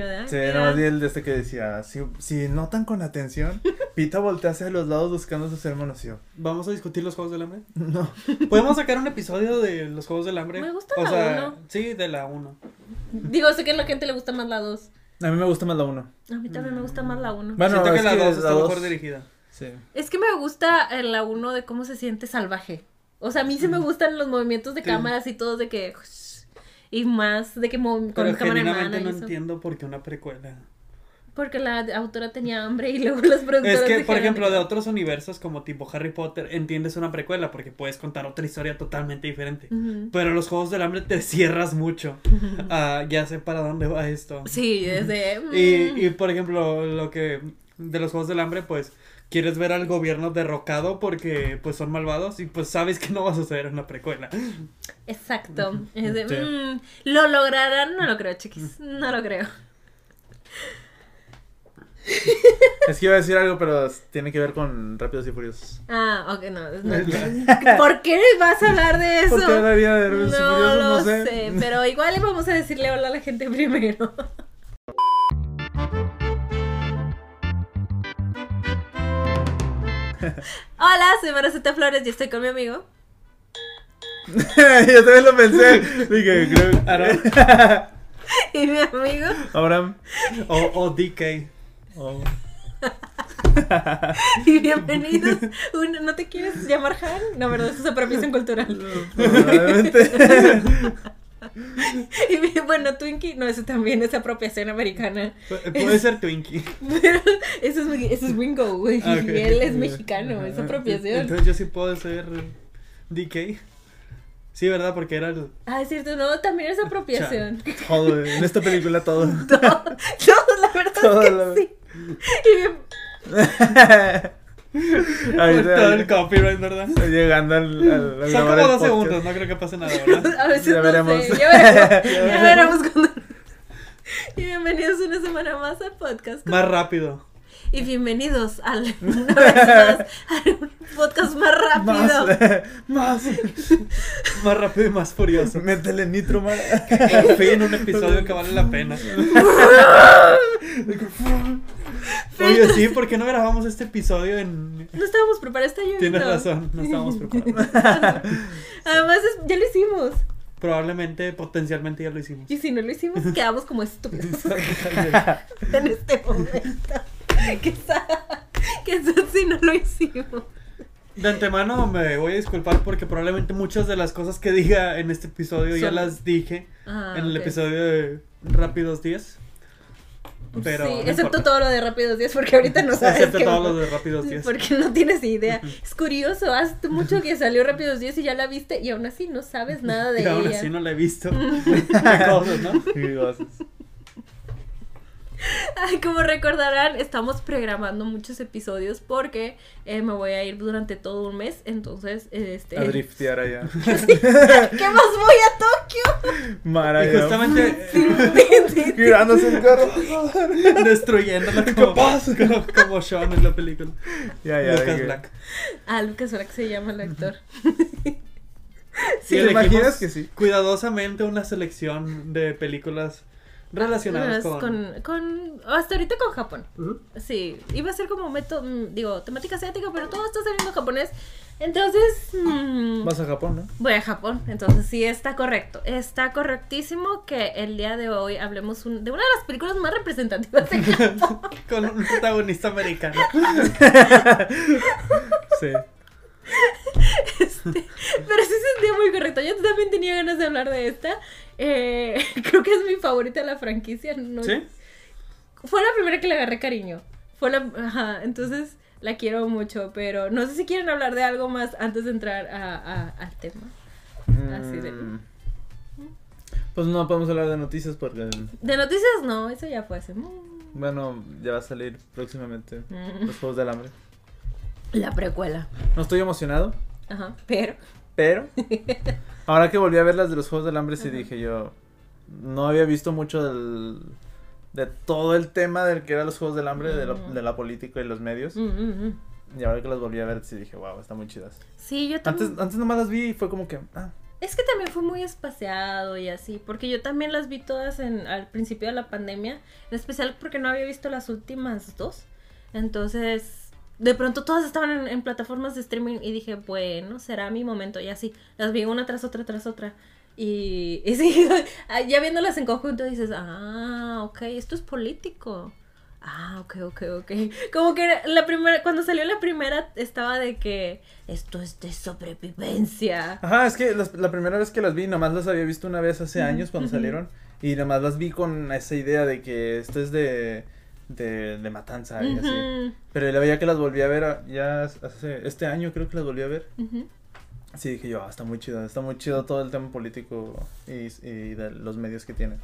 ¿verdad? Sí, nada más vi el de este que decía, si, si notan con atención, Pita voltea hacia los lados buscando a sus hermanos y yo, ¿Vamos a discutir los Juegos del Hambre? no. ¿Podemos sacar un episodio de los Juegos del Hambre? Me gusta o la sea, uno. Sí, de la 1. Digo, sé que a la gente le gusta más la 2. A mí me gusta más la uno. A mí también me gusta más la 1. Bueno, Siento que la que 2 la está dos- mejor dirigida. Sí. Es que me gusta en la 1 de cómo se siente salvaje. O sea, a mí sí me gustan los movimientos de Sí. cámaras y todo de que... Y más de que con Pero cámara en mano no eso. entiendo por qué una precuela. Porque la autora tenía hambre y luego los productores Es que, por ejemplo, de otros universos como tipo Harry Potter, entiendes una precuela porque puedes contar otra historia totalmente diferente. Ujú. Pero los Juegos del Hambre te cierras mucho. Ah, ya sé para dónde va esto. Sí, desde... Y, y, por ejemplo, lo que de los Juegos del Hambre, pues quieres ver al gobierno derrocado porque pues son malvados y pues sabes que no va a suceder en una precuela. Exacto. Es de, Sí. mm, ¿Lo lograrán? No lo creo, chiquis. No lo creo. Es que iba a decir algo, pero tiene que ver con Rápidos y Furiosos. Ah, ok, no. no. ¿Por qué vas a hablar de eso? ¿Por qué hablaría de Rápidos y No Furiosos? lo No sé. sé, pero igual vamos a decirle hola a la gente primero. Hola, soy Maraceta Flores y estoy con mi amigo. Yo también lo pensé. Dije, creo. Aaron. Y mi amigo. Abraham. O, o DK. Y bienvenidos. Uno- ¿No te quieres llamar Han? No, verdad, eso es apropiación cultural. Probablemente. Y bueno, Twinkie, no, eso también es apropiación americana. Pu- Puede ser Twinkie. Pero eso es, eso es Wingo, güey. Ah. Y él es mexicano, es apropiación. Entonces yo sí puedo ser DK. Sí, ¿verdad? Porque era el... Ah, es cierto, no, también es apropiación. Todo, en esta película todo. Todo, todo, la verdad Todo es que la- sí. Y bien, Ahorita- todo el copyright, ¿verdad? Llegando al, al, al Son como dos podcast. segundos, no creo que pase nada, ¿verdad? a veces Ya no veremos. sé, ya veremos, ya veremos cuando... Y bienvenidos una semana más al podcast. Más rápido. Y bienvenidos al, una vez más, al podcast más rápido. Más, más. Más rápido y más furioso. Métele nitro, man. Por fin un episodio que vale la pena. Oye, sí, ¿por qué no grabamos este episodio en... No estábamos preparados, está lloviendo. Tienes razón, no estábamos preparados. Además, es- ya lo hicimos. Probablemente, potencialmente ya lo hicimos. Y si no lo hicimos, quedamos como estúpidos en este momento. Quizá, quizá si no lo hicimos. De antemano me voy a disculpar porque probablemente muchas de las cosas que diga en este episodio ya las dije Ah, en el episodio de Rápidos 10. Pero sí, no excepto importa. todo lo de Rápidos 10, porque ahorita no sabes. Excepto qué todo lo de Rápidos 10. Porque no tienes idea. Es curioso, hace mucho que salió Rápidos 10 y ya la viste y aún así no sabes nada de Y aún ella. así no la he visto. Qué cosas, ¿no? Y cosas. Como recordarán, estamos programando muchos episodios porque eh, me voy a ir durante todo un mes. Entonces, este. A driftear allá. ¿Qué más voy a Tokio? Mara, Y justamente Girándose el carro. destruyéndola ¿Qué como, pasa? como, como Sean en la película. Ya, ya. Lucas que- Black. Ah, Lucas Black se llama el actor. Sí, ¿te imaginas que sí? Cuidadosamente una selección de películas relacionadas con... con, con- Hasta ahorita con Japón. Sí, iba a ser como método, mm, digo, temática asiática, pero todo está saliendo en japonés. Entonces, mm, Vas a Japón, ¿no? voy a Japón. Entonces, sí, está correcto. Está correctísimo que el día de hoy hablemos un- de una de las películas más representativas de Japón. con un protagonista americano. Sí. Este, pero sí se sentía muy correcto. Yo también tenía ganas de hablar de esta. Eh, creo que es mi favorita de la franquicia. ¿no? ¿Sí? Fue la primera que le agarré cariño. Fue la. Ajá, entonces la quiero mucho. Pero no sé si quieren hablar de algo más antes de entrar a, a- al tema. Así de- Mm. Pues no podemos hablar de noticias porque, De noticias, no, eso ya fue hace. bueno, ya va a salir próximamente Mm. los Juegos del Hambre. La precuela. No estoy emocionado, Ajá, pero. pero ahora que volví a ver las de los Juegos del Hambre, sí dije yo, no había visto mucho del, de todo el tema del que eran los Juegos del Hambre, de, lo- Mm. de la política y los medios. Mm, mm. Y ahora que las volví a ver, sí dije, wow, están muy chidas. Sí, yo Antes, también. antes nomás las vi y fue como que, ah, Es que también fue muy espaciado y así, porque yo también las vi todas en, al principio de la pandemia, en especial porque no había visto las últimas dos. Entonces, de pronto todas estaban en, en plataformas de streaming y dije, bueno, será mi momento. Y así, las vi una tras otra, tras otra. Y, y sí, ya viéndolas en conjunto dices, ah, ok, esto es político. Ah, ok, ok, ok. Como que la primera, cuando salió la primera estaba de que esto es de sobrevivencia. Ajá, es que las- la primera vez que las vi, nomás las había visto una vez hace años cuando salieron. Y nomás las vi con esa idea de que esto es de, de, de matanza y así. Pero luego ya que las volví a ver, a- ya hace, este año creo que las volví a ver. ujú. Sí, dije yo, ah, está muy chido, está muy chido todo el tema político y, y de los medios que tienen.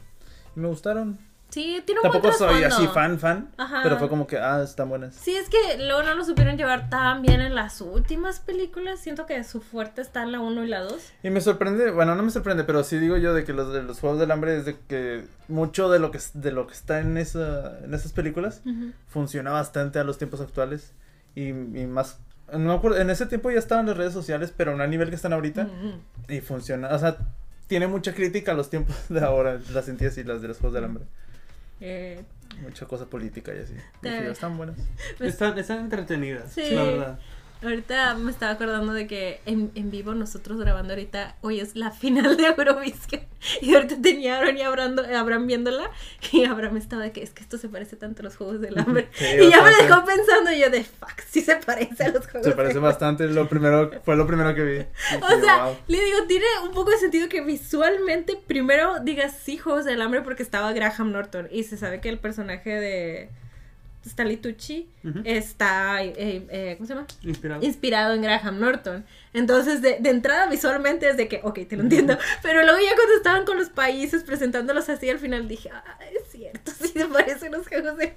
Y me gustaron. Sí, tiene un buen Tampoco soy trasfondo. así fan, fan, Ajá. pero fue como que, ah, están buenas. Sí, es que luego no lo supieron llevar tan bien en las últimas películas. Siento que su fuerte está en la 1 y la 2. Y me sorprende, bueno, no me sorprende, pero sí digo yo de que los de los Juegos del Hambre es de que mucho de lo que de lo que está en esa en esas películas funciona bastante a los tiempos actuales y, y más no me acuerdo, en ese tiempo ya estaban las redes sociales, pero no a nivel que están ahorita y funciona, o sea, tiene mucha crítica a los tiempos de ahora, las sentí así las de los Juegos del Hambre, Eh, mucha cosa política y así. Están buenas. Pues- Están, están entretenidas, Sí. la verdad. Ahorita me estaba acordando de que en, en vivo nosotros grabando ahorita, hoy es la final de Eurovision. Y ahorita tenía a Aaron y Abraham, Abraham viéndola. Y Abraham estaba de que es que esto se parece tanto a los Juegos del Hambre. Sí, y ya me dejó pensando y yo de fuck, sí se parece a los Juegos Se parece del bastante, lo primero fue lo primero que vi. O sea, "Wow". le digo, tiene un poco de sentido que visualmente primero digas sí, Juegos del Hambre porque estaba Graham Norton y se sabe que el personaje de Stanley Tucci Ujú. está, eh, eh, ¿cómo se llama? Inspirado. Inspirado en Graham Norton. Entonces, de, de entrada visualmente es de que, ok, te lo entiendo. Pero luego ya cuando estaban con los países presentándolos así al final dije, ah, es cierto, sí se parecen los Juegos Hambre.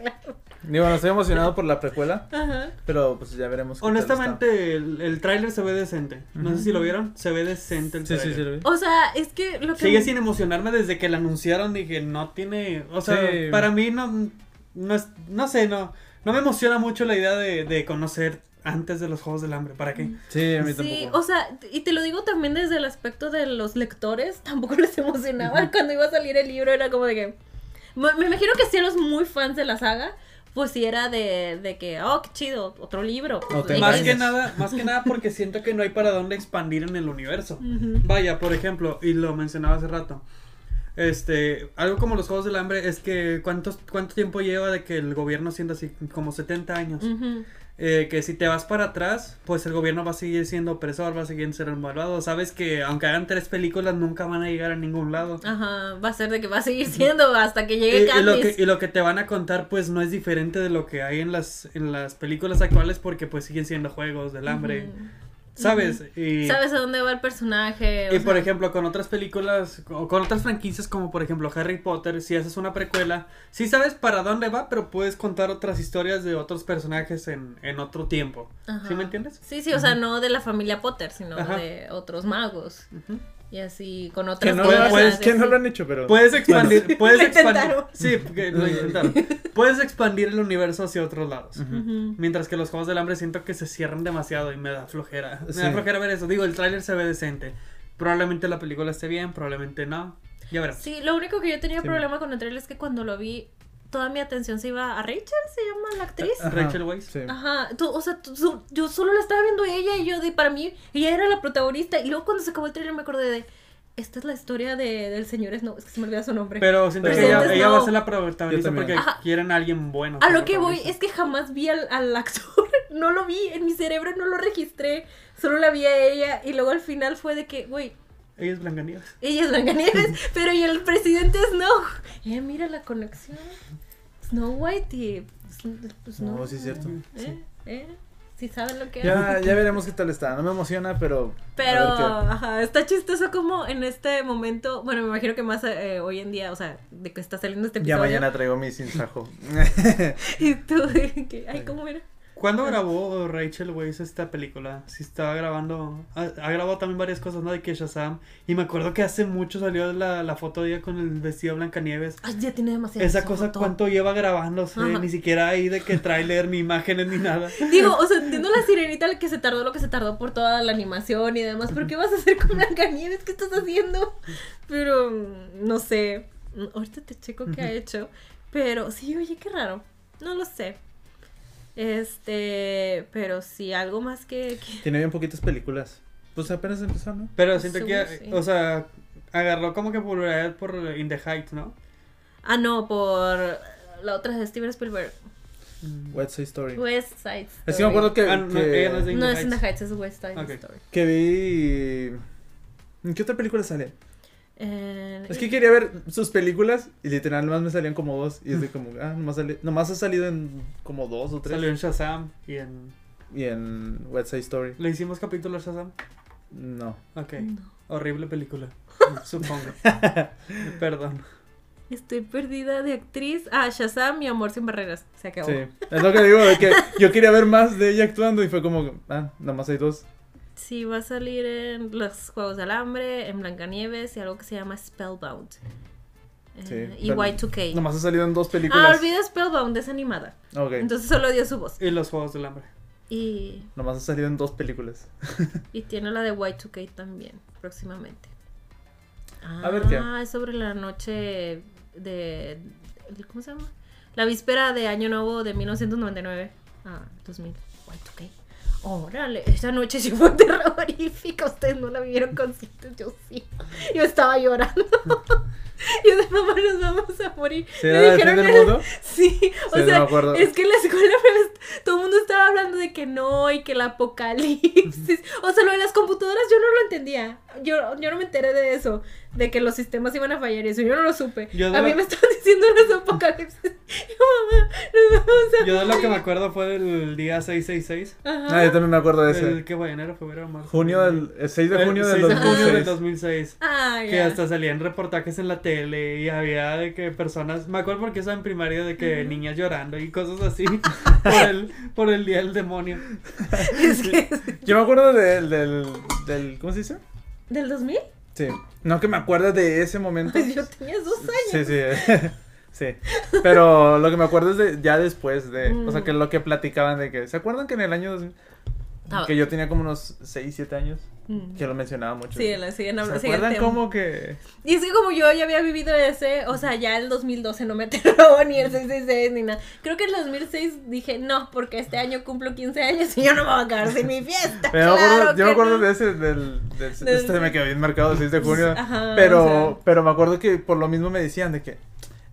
Digo, no estoy emocionado por la precuela, Ajá. pero pues ya veremos. Honestamente, el, el tráiler se ve decente. No sé si lo vieron. Se ve decente el. Sí, tráiler. sí, sí, lo vi. O sea, es que lo que... Sigue sin emocionarme desde que la anunciaron. Dije, no tiene. O sea, Sí. para mí no. No, es, no sé, no. No me emociona mucho la idea de, de conocer antes de los Juegos del Hambre. ¿Para qué? Sí, a mí Sí, tampoco. o sea, y te lo digo también desde el aspecto de los lectores, tampoco les emocionaba cuando iba a salir el libro, era como de que... Me, me imagino que si eres muy fans de la saga, pues si era de, de que, oh, qué chido, otro libro. No te. Más que nada, más que nada porque siento que no hay para dónde expandir en el universo. Vaya, por ejemplo, y lo mencionaba hace rato. Este, algo como los Juegos del Hambre es que cuántos, cuánto tiempo lleva de que el gobierno siendo así, como 70 años. Eh, que si te vas para atrás, pues el gobierno va a seguir siendo opresor, va a seguir siendo malvado. Sabes que aunque hagan tres películas nunca van a llegar a ningún lado. Ajá, va a ser de que va a seguir siendo hasta que Y, llegue y lo que, y lo que te van a contar pues no es diferente de lo que hay en las, en las películas actuales porque pues siguen siendo juegos del hambre. ¿Sabes? Y, Sabes a dónde va el personaje. o y por ejemplo, con otras películas, o con otras franquicias como por ejemplo Harry Potter, si haces una precuela, sí sabes para dónde va, pero puedes contar otras historias de otros personajes en, en otro tiempo. Ajá. ¿Sí me entiendes? Sí, sí, o sea, no de la familia Potter, sino Ajá. de otros magos. Ujú. Y así, con Que otras no, Puede- cosas, puedes- que no lo han hecho, pero. Puedes expandir, puedes Lo expandir. Sí, lo intentaron. Puedes expandir el universo hacia otros lados. Mientras que los Juegos del Hambre siento que se cierran demasiado y me da flojera. Me Sí. da flojera ver eso. Digo, el tráiler se ve decente. Probablemente la película esté bien, probablemente no. Ya verás. Sí, lo único que yo tenía Sí. problema con el trailer es que cuando lo vi, toda mi atención se iba a Rachel, se llama la actriz. Ajá, Rachel Weisz. Sí. Ajá, tú- o sea, tú- tú- yo solo la estaba viendo a ella y yo de, para mí, ella era la protagonista. Y luego cuando se acabó el trailer me acordé de, esta es la historia de, del señor Snow, es que se me olvida su nombre. Pero siento que ella, ella va a ser la protagonista también. porque Ajá. quieren a alguien bueno. a lo que voy es que jamás vi al, al actor, no lo vi, en mi cerebro no lo registré, solo la vi a ella y luego al final fue de que, güey, Ella es Blancanieves. ella es Blancanieves, pero y el presidente Snow. Eh, mira la conexión. Snow White y pues, No, Snow. sí es cierto. ¿Eh? ¿Eh? Si saben lo que Ya, ya veremos qué tal está. No me emociona, pero. Pero, qué- ajá, está chistoso como en este momento, bueno, me imagino que más eh, hoy en día, o sea, de que está saliendo este Ya episodio. mañana traigo mi sinsajo. Y tú, que, ay, ¿cómo era? ¿Cuándo grabó Rachel Weisz esta película? Si estaba grabando. Ha, ha grabado también varias cosas, ¿no? De que Shazam. Y me acuerdo que hace mucho salió la, la foto de ella con el vestido Blancanieves. Ay, ya tiene demasiado. Esa cosa, ¿cuánto lleva grabándose? Ajá. Ni siquiera ahí de que tráiler, ni imágenes, ni nada. Digo, o sea, entiendo la sirenita que se tardó lo que se tardó por toda la animación y demás, pero ¿qué vas a hacer con Blancanieves? ¿Qué estás haciendo? Pero, mm, no sé. Mm, Ahorita te checo qué ha hecho. Pero sí, oye, qué raro. No lo sé. Este, pero sí, algo más que... que- Tiene bien poquitas películas. Pues apenas empezó, ¿no? Pero siento Sí, que, sí. o sea, agarró como que popularidad por In the Heights, ¿no? Ah, no, por la otra de Steven Spielberg. West Side Story. West Side Story. Es que me acuerdo que, Ah, no, que, ella no es de In No the es In the Heights. Es West Side. Story. que vi... ¿En qué otra película sale? Eh, Es que quería ver sus películas y literal nomás me salían como dos. Y es de como, ah, nomás, sali- nomás ha salido en como dos o tres. Salió en Shazam y en... Y en West Side Story. ¿Le hicimos capítulo a Shazam? No. Ok. No. Horrible película, supongo. Perdón. Estoy perdida de actriz. Ah, Shazam y Amor sin barreras. Se acabó. Sí. Es lo que digo, de que yo quería ver más de ella actuando y fue como, ah, nomás hay dos. Sí, va a salir en los Juegos del Hambre, en Blancanieves y algo que se llama Spellbound. Eh, Sí, y pero Y2K. Nomás ha salido en dos Ah, películas. olvida Spellbound, es animada. Ok. Entonces solo dio su voz. Y los Juegos del Hambre. Y, Nomás ha salido en dos películas. y tiene la de Y2K también, próximamente. A ver qué. Ah, es sobre la noche de... ¿Cómo se llama? La víspera de Año Nuevo de 1999 a 2000. Y2K. Órale, esa noche sí fue terrorífica. Ustedes no la vieron conscientes, yo sí. Yo estaba llorando. Yo de mamá nos vamos a morir. ¿Sí Me dijeron del que- mundo? Sí, o Sí, no sea, acuerdo. es que en la escuela todo el mundo estaba hablando de que no y que el apocalipsis. O sea, lo de las computadoras yo no lo entendía. Yo, yo no me enteré de eso, de que los sistemas iban a fallar y eso. Yo no lo supe. Yo a mí la- me estaban diciendo los apocalipsis. Yo, mamá, nos vamos a Yo de lo que me morir". acuerdo fue del día 666. Ajá. Ah, yo también me acuerdo de ese. El que fue enero, febrero, marzo. Junio del, el 6 de El junio del 6 de junio del 2006. 2006. Ah, Que ya. hasta salían reportajes en la tele y había de que personas, me acuerdo porque estaba en primaria de que niñas llorando y cosas así por el, por el día del demonio. Es que- Yo me acuerdo del, del, del, ¿cómo se dice? ¿Del 2000? Sí. No que me acuerdo de ese momento. Pues yo tenía dos años. Sí, sí. sí. Pero lo que me acuerdo es de ya después de, o sea, Mm. que lo que platicaban de que, ¿se acuerdan que en el año 2000? Ah. Que yo tenía como unos 6, 7 años, Mm. que lo mencionaba mucho. Sí, la siguen ¿Se hablando. siguen acuerdan cómo que Y es que como yo ya había vivido ese, o sea, ya el 2012 no me aterró ni el 666 ni nada. Creo que el 2006 dije, no, porque este año cumplo 15 años y yo no me voy a quedar sin mi fiesta. Pero Claro acuerdo- yo me acuerdo no. de ese, del, del- Del- este me quedó bien marcado el 6 de junio. Ajá, pero, o sea. pero me acuerdo que por lo mismo me decían de que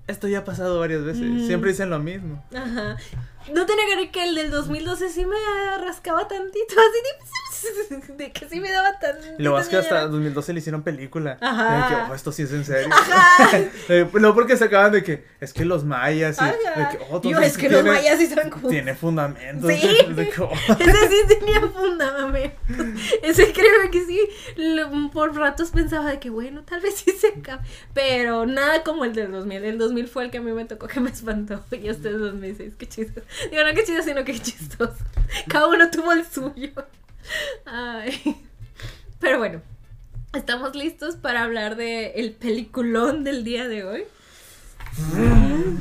esto ya ha pasado varias veces. Mm. Siempre dicen lo mismo. Ajá. No te negaré que el del 2012 sí me rascaba tantito, así de, de que sí me daba tan. Luego es que hasta 2012 le hicieron película. Ajá. De que, oh, esto sí es en serio. Ajá. Eh, no porque se acaban de que es que los mayas y de que, oh, Yo, es que los tiene- mayas sí son cool. Tiene fundamentos. Sí. De que, oh. Ese sí tenía fundamento. Ese creo que sí. lo- por ratos pensaba de que bueno, tal vez sí se acabe. Pero nada como el del 2000. El 2000 fue el que a mí me tocó que me espantó. Y este es 2006. Qué chistoso. Digo, no qué chido, sino que chistoso. Cada uno tuvo el suyo. Ay. Pero bueno. ¿Estamos listos para hablar de el peliculón del día de hoy?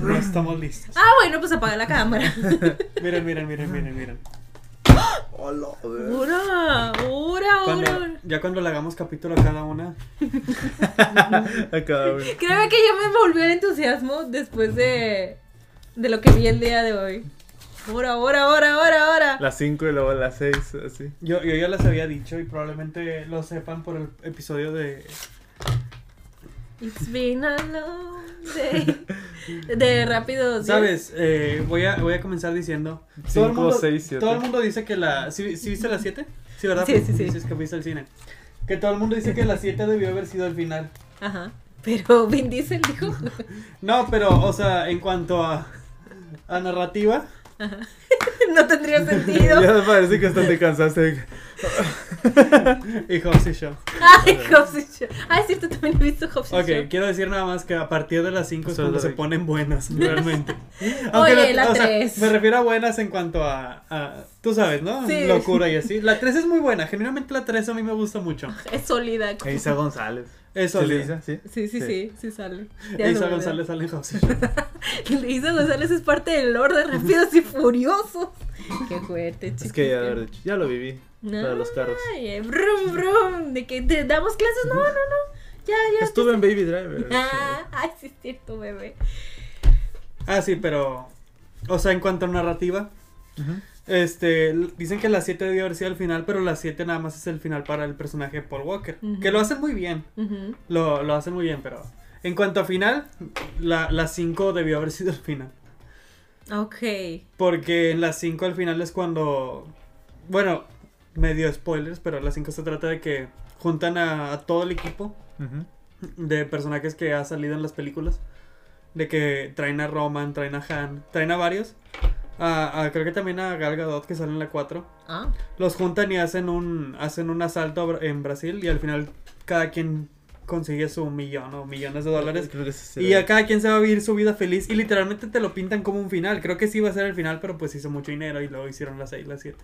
No estamos listos. Ah, bueno, pues apaga la cámara. Miren, miren, miren, miren, miren. Hola. ¡Hora! ¡Hora! ¡Hora! ya cuando le hagamos capítulo a cada una, A cada. Créeme que ya me volvió el entusiasmo después de, de lo que vi el día de hoy. Ahora, ahora, ahora, ahora, ahora. Las 5 y luego las 6, así. yo, yo ya les había dicho y probablemente lo sepan por el episodio de... It's been a long day. De rápido. ¿Sabes? Eh, voy, a, voy a comenzar diciendo... todo el 5, mundo- 6, 7. Todo el mundo dice que la... ¿Sí, sí viste la 7? Sí, ¿verdad? Sí, sí, sí. Dices que viste el cine. Que todo el mundo dice que la 7 debió haber sido el final. Ajá. Pero Vin Diesel dijo. No, pero, o sea, en cuanto a, a narrativa, no tendría sentido. Ya parece que hasta te cansaste. Y Hobbs y Shaw. Ay, Hobbs y Shaw. Ay, sí, tú también he visto Hobbs y Ok, Shaw. quiero decir nada más que a partir de las 5 es es cuando se ponen buenas, realmente. Oye, la o sea, tres. me refiero a buenas en cuanto a, a- tú sabes, ¿no? Sí. Locura y así. La 3 es muy buena, generalmente la 3 a mí me gusta mucho. Es sólida. Isa González. Eso ¿Sí le dice? ¿Sí? Sí, sí, Sí. sí, sí sale. Isa. González sale en Shaw. Isa González es parte del Lord de Rápidos y Furiosos. Qué fuerte, chicos. Es que ya, haber dicho, ya lo viví. Para los carros. Ay, eh, brum, brum. De que te damos clases. No, no, no. Ya, ya. Estuve en Baby Driver. Ah, ay, sí, es cierto, bebé. Ah, sí, pero. O sea, en cuanto a narrativa. Este. Dicen que la 7 debió haber sido el final, pero la 7 nada más es el final para el personaje de Paul Walker. Que lo hacen muy bien. Lo, lo hacen muy bien, pero. En cuanto a final, la, la 5 debió haber sido el final. Ok. Porque en la 5 al final es cuando. Bueno, medio spoilers, pero en la 5 se trata de que juntan a, a todo el equipo de personajes que ha salido en las películas. De que traen a Roman, traen a Han, traen a varios. A- a- creo que también a Gal Gadot que sale en la 4. Ah. Los juntan y hacen un, hacen un asalto en Brasil y al final cada quien consigue su millón o millones de dólares. Creo que sí Y a cada quien se va a vivir su vida feliz y literalmente te lo pintan como un final. Creo que sí iba a ser el final, pero pues hizo mucho dinero y luego hicieron las 6, las 7.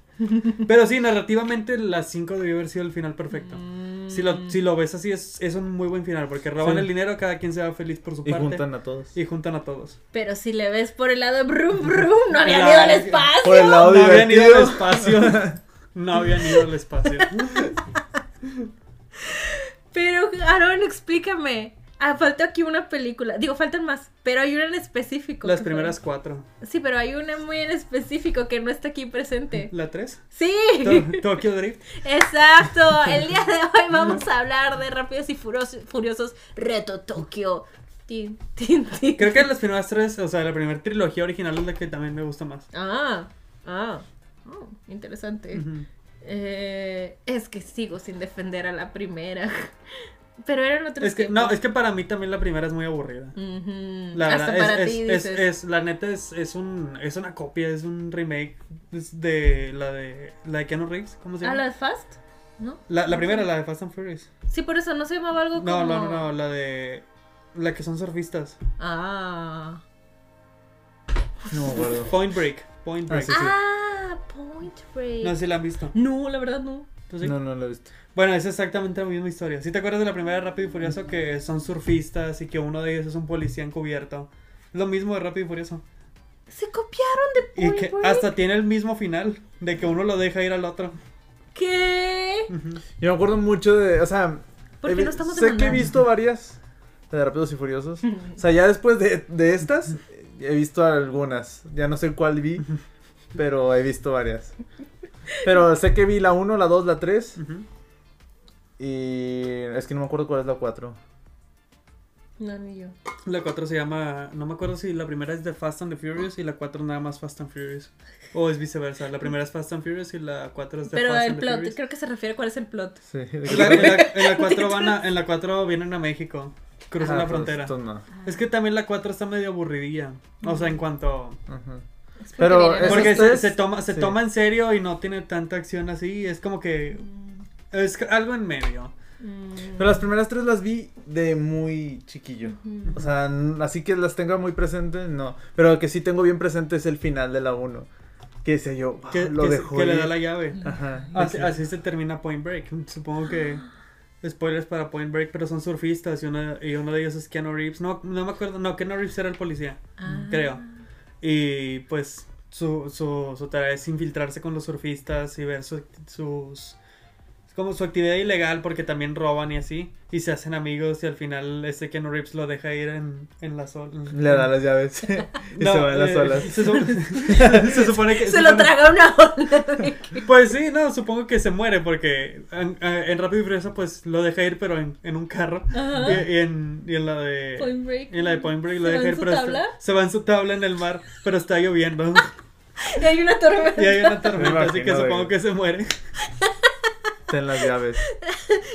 Pero sí, narrativamente las 5 debió haber sido el final perfecto. Si lo, si lo ves así es, es un muy buen final porque roban Sí. el dinero, cada quien se va feliz por su Y parte juntan a todos. y juntan a todos. Pero si le ves por el lado de brum, brum, no habían ido al espacio. Por el lado No habían ido al divertido. espacio. No habían ido al espacio. Pero, Aaron, explícame. Ah, falta aquí una película. Digo, faltan más, pero hay una en específico. Las fue- primeras cuatro. Sí, pero hay una muy en específico que no está aquí presente. ¿La 3? Sí, Tokyo Drift. exacto. El día de hoy vamos a hablar de Rápidos y Furiosos, Furiosos Reto Tokio. Tin, tin, tin. Creo que las primeras tres, o sea, la primera trilogía original es la que también me gusta más. Ah, ah. Oh, interesante. Ujú. Eh, es que sigo sin defender a la primera. Pero eran otros Es que, tiempos. no, es que para mí también la primera es muy aburrida. La Hasta verdad, para es, ti es, dices. es, es- la neta es, es un, es una copia, es un remake es de la de, la de Keanu Reeves, ¿cómo se ¿Ah, llama? la de Fast? ¿No? La, la primera, la de Fast and Furious. Sí, por eso no se llamaba algo como. No, no, no, no, la de, la que son surfistas. Ah. No. Point Break, Point Break. sí, sí. Ah, Point Break. No sé si la han visto. No, la verdad no. ¿Tú sí? No, no lo he visto. Bueno, es exactamente la misma historia. ¿Sí te acuerdas de la primera de Rápido y Furioso que son surfistas y que uno de ellos es un policía encubierto? Lo mismo de Rápido y Furioso. Se copiaron de Y Point que Break. hasta tiene el mismo final, de que uno lo deja ir al otro. ¿Qué? Yo me acuerdo mucho de. O sea. ¿Por he qué vi- no estamos Sé que he visto varias de Rápidos y Furiosos. O sea, ya después de, de estas, he visto algunas. Ya no sé cuál vi, pero he visto varias. Pero sé que vi la 1, la 2, la 3. Ujú. Y es que no me acuerdo cuál es la 4. No, ni yo. La 4 se llama, no me acuerdo si la primera es de Fast and the Furious y la 4 nada más Fast and Furious. O es viceversa, la primera es Fast and Furious y la 4 es de Pero Fast el and the plot, Furious. creo que se refiere a cuál es el plot. Sí. En la, en la- en la 4 van a, en la 4 vienen a México, cruzan Ah, la pues, frontera. no. Es que también la 4 está medio aburridilla. O sea, en cuanto. Es porque Pero viene- Esos Porque se, se toma, se sí. toma en serio y no tiene tanta acción así. Es como que. Es que algo en medio. Mm. Pero las primeras tres las vi de muy chiquillo. Ujú. O sea, así que las tenga muy presente, no. Pero que sí tengo bien presente es el final de la 1. Que decía yo, "Wow, Que, lo que, dejó que le ir". da la llave. Ajá. Así, Sí. así se termina Point Break. Supongo que. Spoilers para Point Break, pero son surfistas y uno, y uno de ellos es Keanu Reeves. No, no me acuerdo. No, Keanu Reeves era el policía, Ah. creo. Y pues su, su, su tarea es infiltrarse con los surfistas y ver su- sus. Como su actividad ilegal porque también roban y así. Y se hacen amigos y al final este Keanu Reeves lo deja ir en, en la sol. Le da las llaves. y No, se van las eh, olas. Se, su- se supone que. Se lo supone- traga una ola. Pues sí, no, supongo que se muere porque en, en Rápido y Furioso pues lo deja ir pero en, en un carro. Y, y en, y en la de... Point Break. y en la de Point Break lo ¿Se deja va en ir su pero está- tabla? se va en su tabla en el mar, pero está lloviendo. Y hay una tormenta. y hay una tormenta, Me así que supongo que se muere. Las llaves.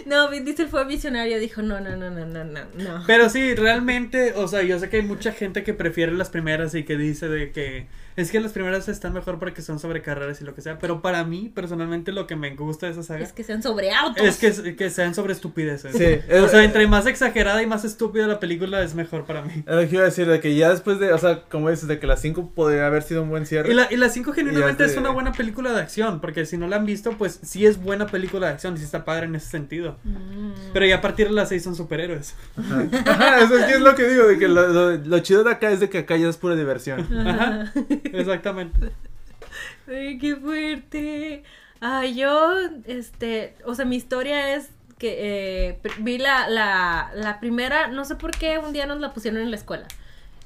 No, Vin Diesel fue visionario, dijo, no, no, no, no, no, no, no. Pero sí, realmente, o sea, yo sé que hay mucha gente que prefiere las primeras y que dice de que es que las primeras están mejor porque son sobre carreras y lo que sea, pero para mí, personalmente, lo que me gusta de esa saga Es que sean sobre autos. es que, que sean sobre estupideces. Sí, O sea, entre más exagerada y más estúpida la película es mejor para mí. Es lo que iba a decir, de que ya después de, o sea, como dices, de que las 5 podría haber sido un buen cierre. Y la, y la 5 genuinamente es una buena película de acción, porque si no la han visto, pues sí es buena película de acción y sí está padre en ese sentido. Mm. Pero ya a partir de las 6 son superhéroes. Ajá, Ajá, eso es, que es lo que digo, de que lo, lo- lo chido de acá es de que acá ya es pura diversión. Ajá, exactamente. Ay, qué fuerte. Ah, yo, este, o sea, mi historia es que eh, vi la, la, la primera, no sé por qué, un día nos la pusieron en la escuela.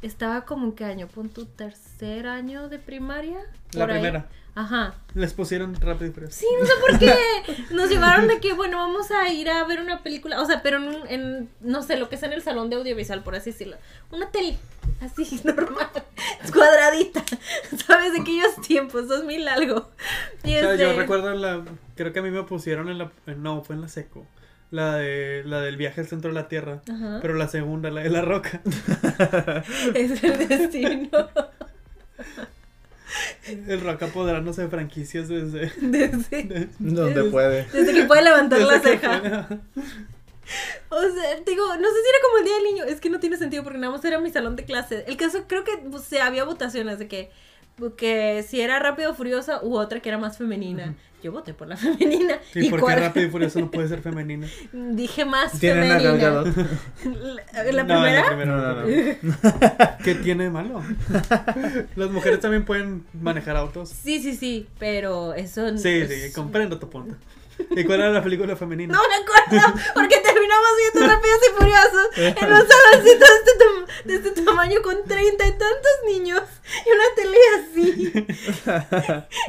Estaba como en qué año, pon tu tercer año de primaria. La ahí. Ajá. Les pusieron rápido y furioso. Sí, no sé por qué. Nos llevaron de que, bueno, vamos a ir a ver una película. O sea, pero en, en no sé, lo que es en el salón de audiovisual, por así decirlo. Una tele, así, normal, cuadradita. ¿Sabes? De aquellos tiempos, 2000 algo. Y O sea, yo este- recuerdo la. Creo que a mí me pusieron en la. No, fue en la seco. La de la del viaje al centro de la tierra. Ajá. Pero la segunda, la de la roca. Es el destino. El roca apoderándose de franquicias desde. Desde, de- Donde puede. desde que puede levantar la desde que ceja. O sea, digo, no sé si era como el día del niño, es que no tiene sentido porque nada más era mi salón de clase. El caso, creo que o sea, había votaciones de que, que si era rápido o furiosa u otra que era más femenina. Yo voté por la femenina. ¿Y por qué rápido y furioso no puede ser femenina? Dije más Tienen femenina. ¿La, la No, en primera? No, no, no. ¿Qué tiene de malo? Las mujeres también pueden manejar autos. Sí, sí, sí, pero eso... Sí, es- sí, comprendo tu punto. ¿Y cuál era la película femenina? No me acuerdo, porque terminamos viendo Rápidos y Furiosos en un saloncito de este, de este tamaño con treinta y tantos niños y una tele así.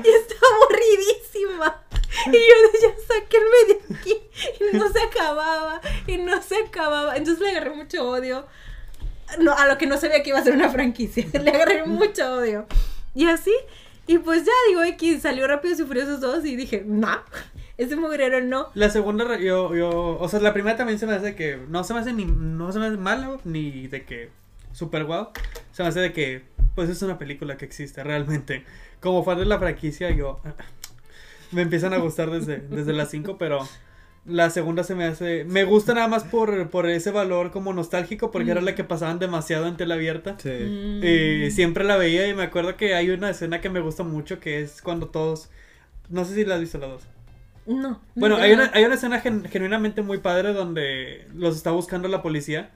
Y estaba aburridísima. Y yo ya sáquenme de aquí. Y no se acababa, y no se acababa. Entonces le agarré mucho odio. No, a lo que no sabía que iba a ser una franquicia. Le agarré mucho odio. Y así, y pues ya digo, X salió Rápidos y Furiosos 2 y dije, no, ese mugrero no. La segunda, yo, yo, o sea, la primera también se me hace que no se me hace ni, no se me hace malo, ni de que super guau. Se me hace de que, pues es una película que existe realmente. Como fan de la franquicia, yo, me empiezan a gustar desde, desde las 5, pero la segunda se me hace, me gusta nada más por, por ese valor como nostálgico, porque era la que pasaban demasiado en tela abierta. Sí. Mm. Y siempre la veía y me acuerdo que hay una escena que me gusta mucho que es cuando todos, no sé si la has visto las dos. No. Bueno, no, hay una, hay una escena gen- genuinamente muy padre donde los está buscando la policía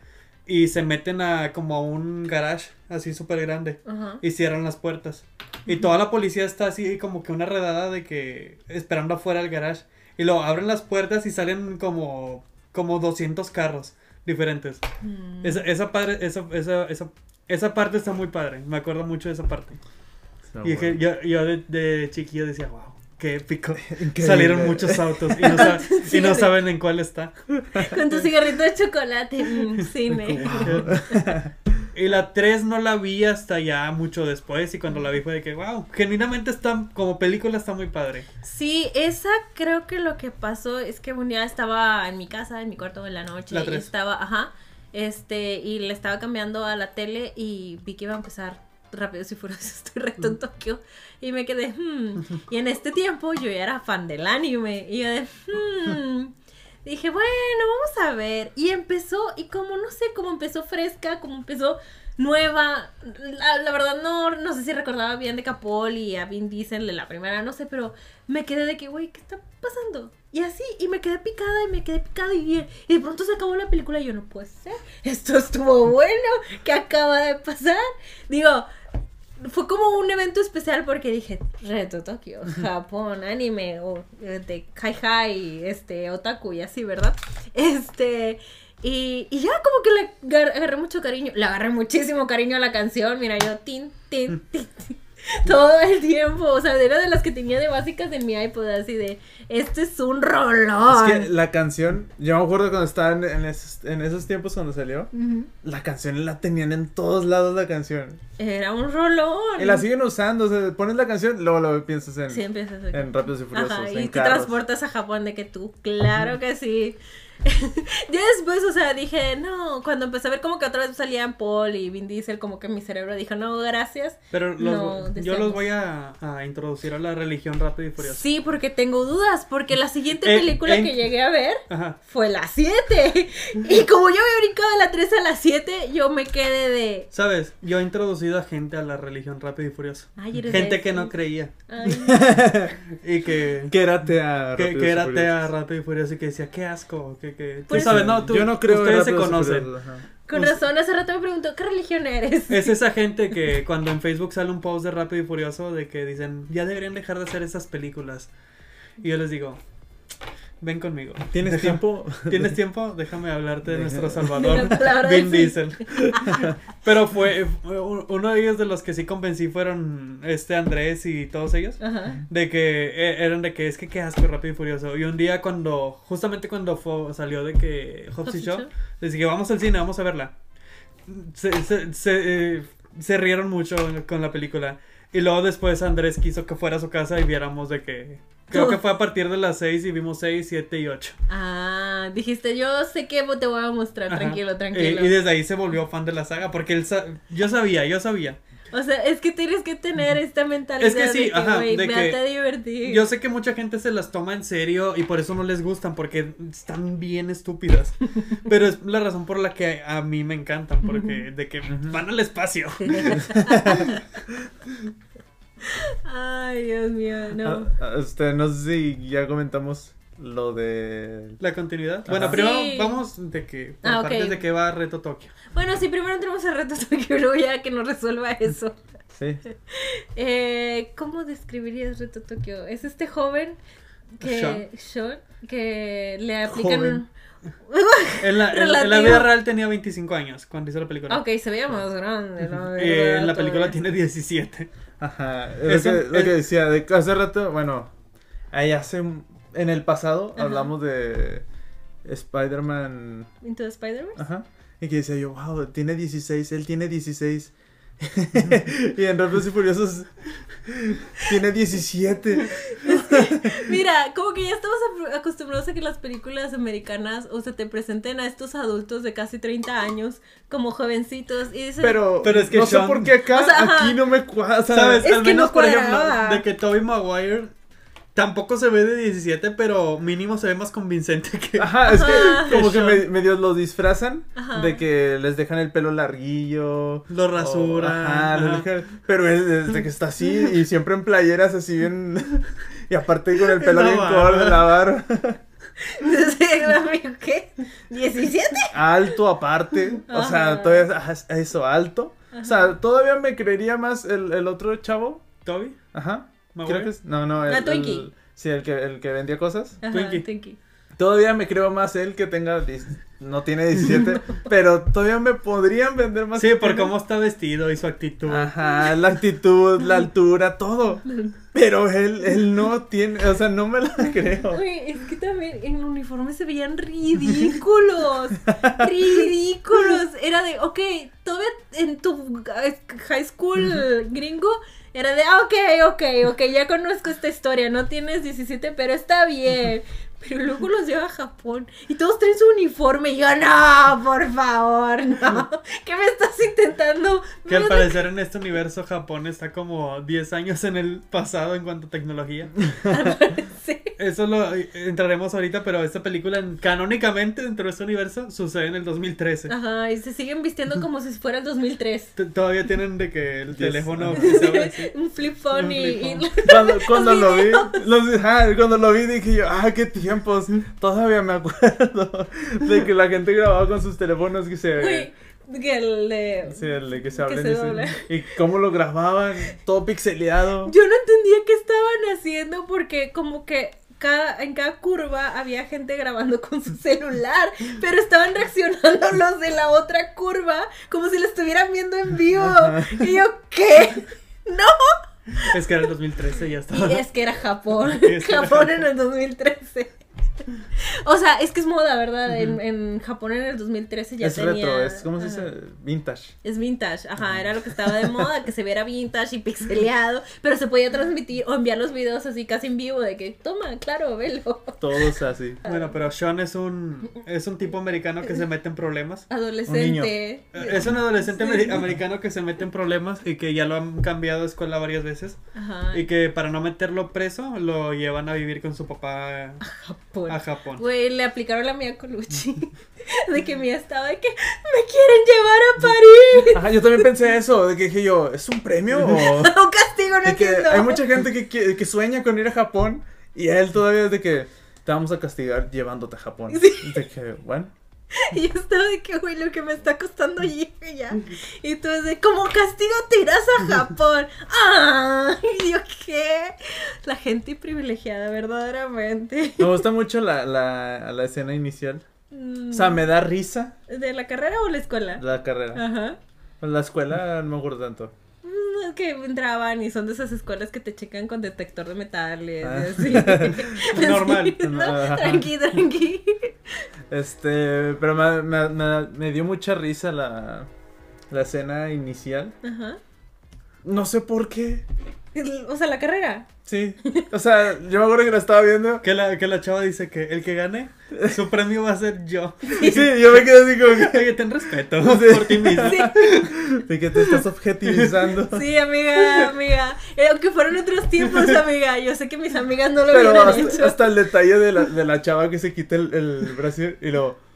y se meten a como a un garage así súper grande y cierran las puertas. Y toda la policía está así como que una redada de que esperando afuera del garage. Y luego abren las puertas y salen como, como 200 carros diferentes. Mm. Esa, esa, padre, esa, esa, esa, esa parte está muy padre. Me acuerdo mucho de esa parte. Está y bueno. yo, yo de, de chiquillo decía, wow, qué épico. Increíble. Salieron muchos autos y no, sa- y no saben en cuál está. Con tu cigarrito de chocolate. Mm, cine. Y la 3 no la vi hasta ya mucho después y cuando la vi fue de que, wow, genuinamente está, como película está muy padre. Sí, esa creo que lo que pasó es que un día estaba en mi casa, en mi cuarto en la noche. La y estaba, ajá. Este, y le estaba cambiando a la tele y vi que iba a empezar Rápidos y Furiosos. Estoy recto en Tokio. Y me quedé, hmm. Y en este tiempo yo ya era fan del anime. Y yo de, hmm. Dije, bueno, vamos a ver. Y empezó, y como no sé, como empezó fresca, como empezó nueva. La, la verdad no, no sé si recordaba bien de Capol y a Vin Diesel de la primera, no sé, pero me quedé de que, güey, ¿qué está pasando? Y así, y me quedé picada y me quedé picada y, y de pronto se acabó la película y yo no puede ser. Esto estuvo bueno, ¿qué acaba de pasar? Digo, fue como un evento especial porque dije, Reto Tokio, Japón, anime, o eh, de Kai Hai, este, otaku y así, ¿verdad? Este, y, y ya como que le agar- agarré mucho cariño, le agarré muchísimo cariño a la canción, mira, yo, tin, tin, tin, tin. Todo el tiempo. O sea, era de las que tenía de básicas en mi iPod, así de, este es un rolón. Es que la canción, yo me acuerdo cuando estaba en, en esos, en esos tiempos cuando salió, la canción la tenían en todos lados la canción. Era un rolón. Y la siguen usando, o sea, pones la canción, luego lo piensas en, Sí, empiezas en Rápidos y Furiosos, Ajá, y te carros. transportas a Japón de que tú, claro que sí. ya después, o sea, dije, no, cuando empecé a ver como que otra vez salían Paul y Vin Diesel, como que mi cerebro dijo, no, gracias. Pero los- No, yo los voy a, a introducir a la religión rápido y furioso. Sí, porque tengo dudas, porque la siguiente película en- que llegué a ver Ajá. fue la 7. Y como yo había brincado de la 3 a la 7, yo me quedé de... ¿Sabes? Yo he introducido a gente a la religión rápido y furioso. Ay, eres Gente de que no creía. Ay, Y que... Que era tea. Que, que era Furiosos. tea rápido y furioso y que decía, qué asco, que, que... Tú Pues- sabes, no, tú, Yo no creo ustedes se conocen. Con razón, hace rato me preguntó, ¿qué religión eres? Es esa gente que cuando en Facebook sale un post de Rápido y Furioso de que dicen, ya deberían dejar de hacer esas películas. Y yo les digo, ven conmigo. ¿Tienes Deja- tiempo? ¿Tienes tiempo? Déjame hablarte de nuestro salvador, Vin Diesel. Pero fue, fue un- uno de ellos de los que sí convencí fueron este Andrés y todos ellos. Ajá. De que eh, eran de que es que qué asco rápido y furioso. Y un día cuando, justamente cuando fue, salió de que Hobbs y Shaw, Shaw. les dije, vamos al cine, vamos a verla. Se, se, se, eh, se rieron mucho con la película. Y luego después Andrés quiso que fuera a su casa y viéramos de que... Creo que fue a partir de las 6 y vimos 6, 7 y 8. Ah, dijiste, yo sé que te voy a mostrar, tranquilo, tranquilo. Y, y desde ahí se volvió fan de la saga porque él sa- yo sabía, yo sabía. O sea, es que tienes que tener esta mentalidad Es que sí, de que, ajá, güey, de me que a divertir. Yo sé que mucha gente se las toma en serio y por eso no les gustan, porque están bien estúpidas. Pero es la razón por la que a mí me encantan, porque de que van al espacio. Ay, Dios mío, no. Ah, ah, este, no sé si ya comentamos lo de... La continuidad. Ajá. Bueno, primero Sí. vamos de que por Ah, partes de que va Reto Tokio. Bueno, sí, primero entremos a retos Tokio, luego ya que nos resuelva eso. Sí. Eh, ¿Cómo describirías Reto Tokio? Es este joven que... Sean. Sean, que le aplican un... En la, en- en la Relativo. vida real tenía 25 años cuando hizo la película. Ok, se veía más grande, ¿no? En la película tiene 17. Ajá. Es Eso- lo, que, lo es- que decía, de hace rato, bueno, ahí hace... En el pasado Ajá. hablamos de Spider-Man... ¿Into the Spider-Verse? Ajá. Y que decía yo, wow, tiene 16, él tiene 16. y en Rápidos y Furiosos tiene 17. Mira, como que ya estamos acostumbrados a que las películas americanas o se te presenten a estos adultos de casi 30 años como jovencitos y dices, Pero, Pero es que no sé Sean- por qué acá, O sea, ajá. aquí no me cuadra. ¿Sabes? Es Al que menos, no por ejemplo, de que Tobey Maguire tampoco se ve de 17, pero mínimo se ve más convincente que... Ajá, es que Ajá. como que me- medio lo disfrazan Ajá. de que les dejan el pelo larguillo. Lo o- rasuran, ajá, ajá. dejan- pero es desde que está así y siempre en playeras así bien. y aparte con el pelo bien corto, la barba. ¿qué? ¿17? alto aparte. O sea, todavía eso, alto. O sea, todavía me creería más el, el otro chavo. ¿Toby? Ajá. Creo que es. No, no. El, La Twinkie. el- sí, el que, el que vendía cosas. Ajá, Twinkie. Twinkie. Todavía me creo más él que tenga. No tiene 17. pero todavía me podrían vender más. Sí, por tiene. cómo está vestido y su actitud. Ajá, la actitud, la altura, todo. Pero él, él no tiene. O sea, no me la creo. Oye, es que también en uniforme se veían ridículos. ridículos. Era de, ok, todavía en tu high school gringo era de, ah, ok, ok, ok, ya conozco esta historia. No tienes 17, pero está bien. Pero luego los lleva a Japón y todos traen su uniforme. Y yo, no, por favor, no. ¿Qué me estás intentando? Que al parecer en este universo Japón está como 10 años en el pasado en cuanto a tecnología. Sí. Eso lo eh, entraremos ahorita, pero esta película en- canónicamente dentro de este universo sucede en el 2013. Ajá, y se siguen vistiendo como si fuera el 2003. T- Todavía tienen de que el Yes. teléfono que un flip phone y, y-. Cuando, cuando lo vi, los- ajá, cuando lo vi dije yo, ah, qué tiempos. Todavía me acuerdo de que la gente grababa con sus teléfonos que se. Que el de- Sí, el de que se Que hablen se dobla. y cómo lo grababan, todo pixeleado. Yo no entendía qué estaban haciendo porque como que cada, en cada curva había gente grabando con su celular, pero estaban reaccionando los de la otra curva como si lo estuvieran viendo en vivo. Ajá. Y yo, ¿qué? No. Es que era el 2013 ya estaba. Y es que era Japón. Japón en el 2013. O sea, es que es moda, ¿verdad? en, en Japón en el 2013 ya es tenía... retro, es, ¿cómo se Ajá. dice? Vintage. Es vintage, ajá, era lo que estaba de moda, que se viera vintage y pixeleado, pero se podía transmitir o enviar los videos así casi en vivo de que, toma, claro, velo. Todos así. Bueno, pero Sean es un es un tipo americano que se mete en problemas. Adolescente. Es un adolescente ameri- americano que se mete en problemas y que ya lo han cambiado de escuela varias veces. Ajá. Y que para no meterlo preso, lo llevan a vivir con su papá Japón. a Japón. Güey, le aplicaron la mía Colucci. De que Mía estaba de que me quieren llevar a París. Ajá, yo también pensé eso, de que dije yo, ¿es un premio o...? Un castigo, no entiendo. hay mucha gente que, que, que sueña con ir a Japón y él todavía es de que te vamos a castigar llevándote a Japón. Sí. De que, bueno, Y yo estaba de que, güey, lo que me está costando llegue ya. Y tú de, como castigo te irás a Japón. ¡Ah! Y yo, ¿qué? La gente privilegiada, verdaderamente. me gusta mucho la, la, la escena inicial. Mm, O sea, me da risa ¿De la carrera o la escuela? la carrera. Ajá. La escuela no me acuerdo tanto. Que entraban y son de esas escuelas que te checan con detector de metales. Ah. y así. Normal. Sí, ¿no? Tranqui, tranqui. Este, pero me, me, me, me dio mucha risa la, la escena inicial. Ajá. No sé por qué. O sea, la carrera. Sí. O sea, yo me acuerdo que la estaba viendo. Que la, que la chava dice que el que gane, su premio va a ser yo. Sí, yo me quedé así como que. Oye, ten respeto Sí. por ti mismo. De que te estás objetivizando. Sí, amiga, amiga. Eh, aunque fueron otros tiempos, amiga. Yo sé que mis amigas no lo Pero hasta, hecho. hasta el detalle de la, de la chava que se quita el, el brazo y lo.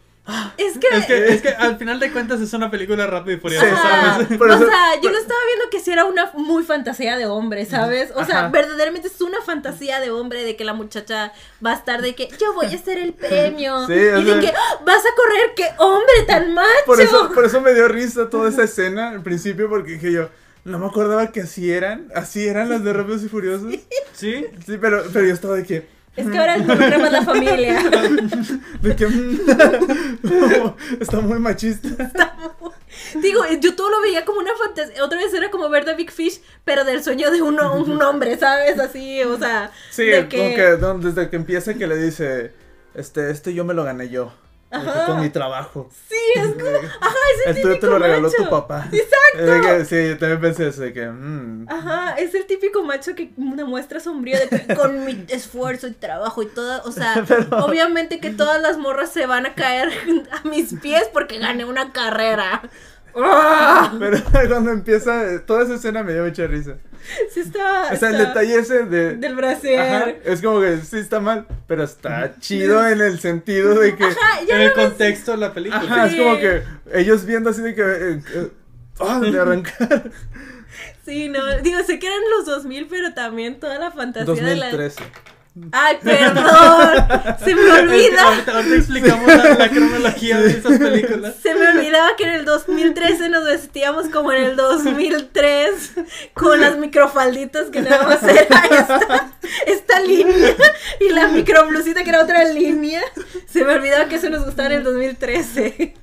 Es que. Es que, es que al final de cuentas es una película rápida y furiosa, o eso- sea, yo lo estaba viendo que sí era una muy fantasía de hombre, ¿sabes? O sea, verdaderamente es una fantasía de hombre de que la muchacha va a estar de que yo voy a ser el premio. Sí, y de sea- que "Ah, vas a correr, qué hombre tan macho. Por eso, por eso me dio risa toda esa escena al principio, porque dije yo. No me acordaba que así eran. Así eran las de Rápidos y Furiosos. Sí, Sí, pero, pero yo estaba de que. Es que ahora involucra más la familia. De que. está muy machista. Digo, yo todo lo veía como una fantasía. Otra vez era como ver The Big Fish, pero del sueño de un, un hombre, ¿sabes? Así, o sea. Sí, de como que don- desde que empieza que le dice. Este, este yo me lo gané yo. De Ajá. Con mi trabajo. Sí, es como. Ajá, es el El tuyo te lo típico regaló macho. tu papá. Exacto. De que, sí, yo también pensé eso, de que. mm, Ajá, es el típico macho que demuestra sombrío de que con mi esfuerzo y trabajo y todo, o sea, Pero- obviamente que todas las morras se van a caer a mis pies porque gané una carrera. ¡Ah! Pero cuando empieza, toda esa escena me dio mucha risa. Sí está, O sea, el detalle ese de. del brasier. Ajá, es como que sí está mal, pero está chido en el sentido de que. Ajá, en el contexto de la película. Ajá, Sí. es como que ellos viendo así de que. eh, eh, ah, de arrancar. Sí, no, digo, sé que eran los 2000, pero también toda la fantasía de la... 2013. Ay, perdón, se me Es que olvida. ahorita, ahorita explicamos la, la cronología de esas películas. Se me olvidaba que en el 2013 nos vestíamos como en el 2003 con las microfalditas que nada más era esta, esta línea y la microblusita que era otra línea. Se me olvidaba que eso nos gustaba en el 2013.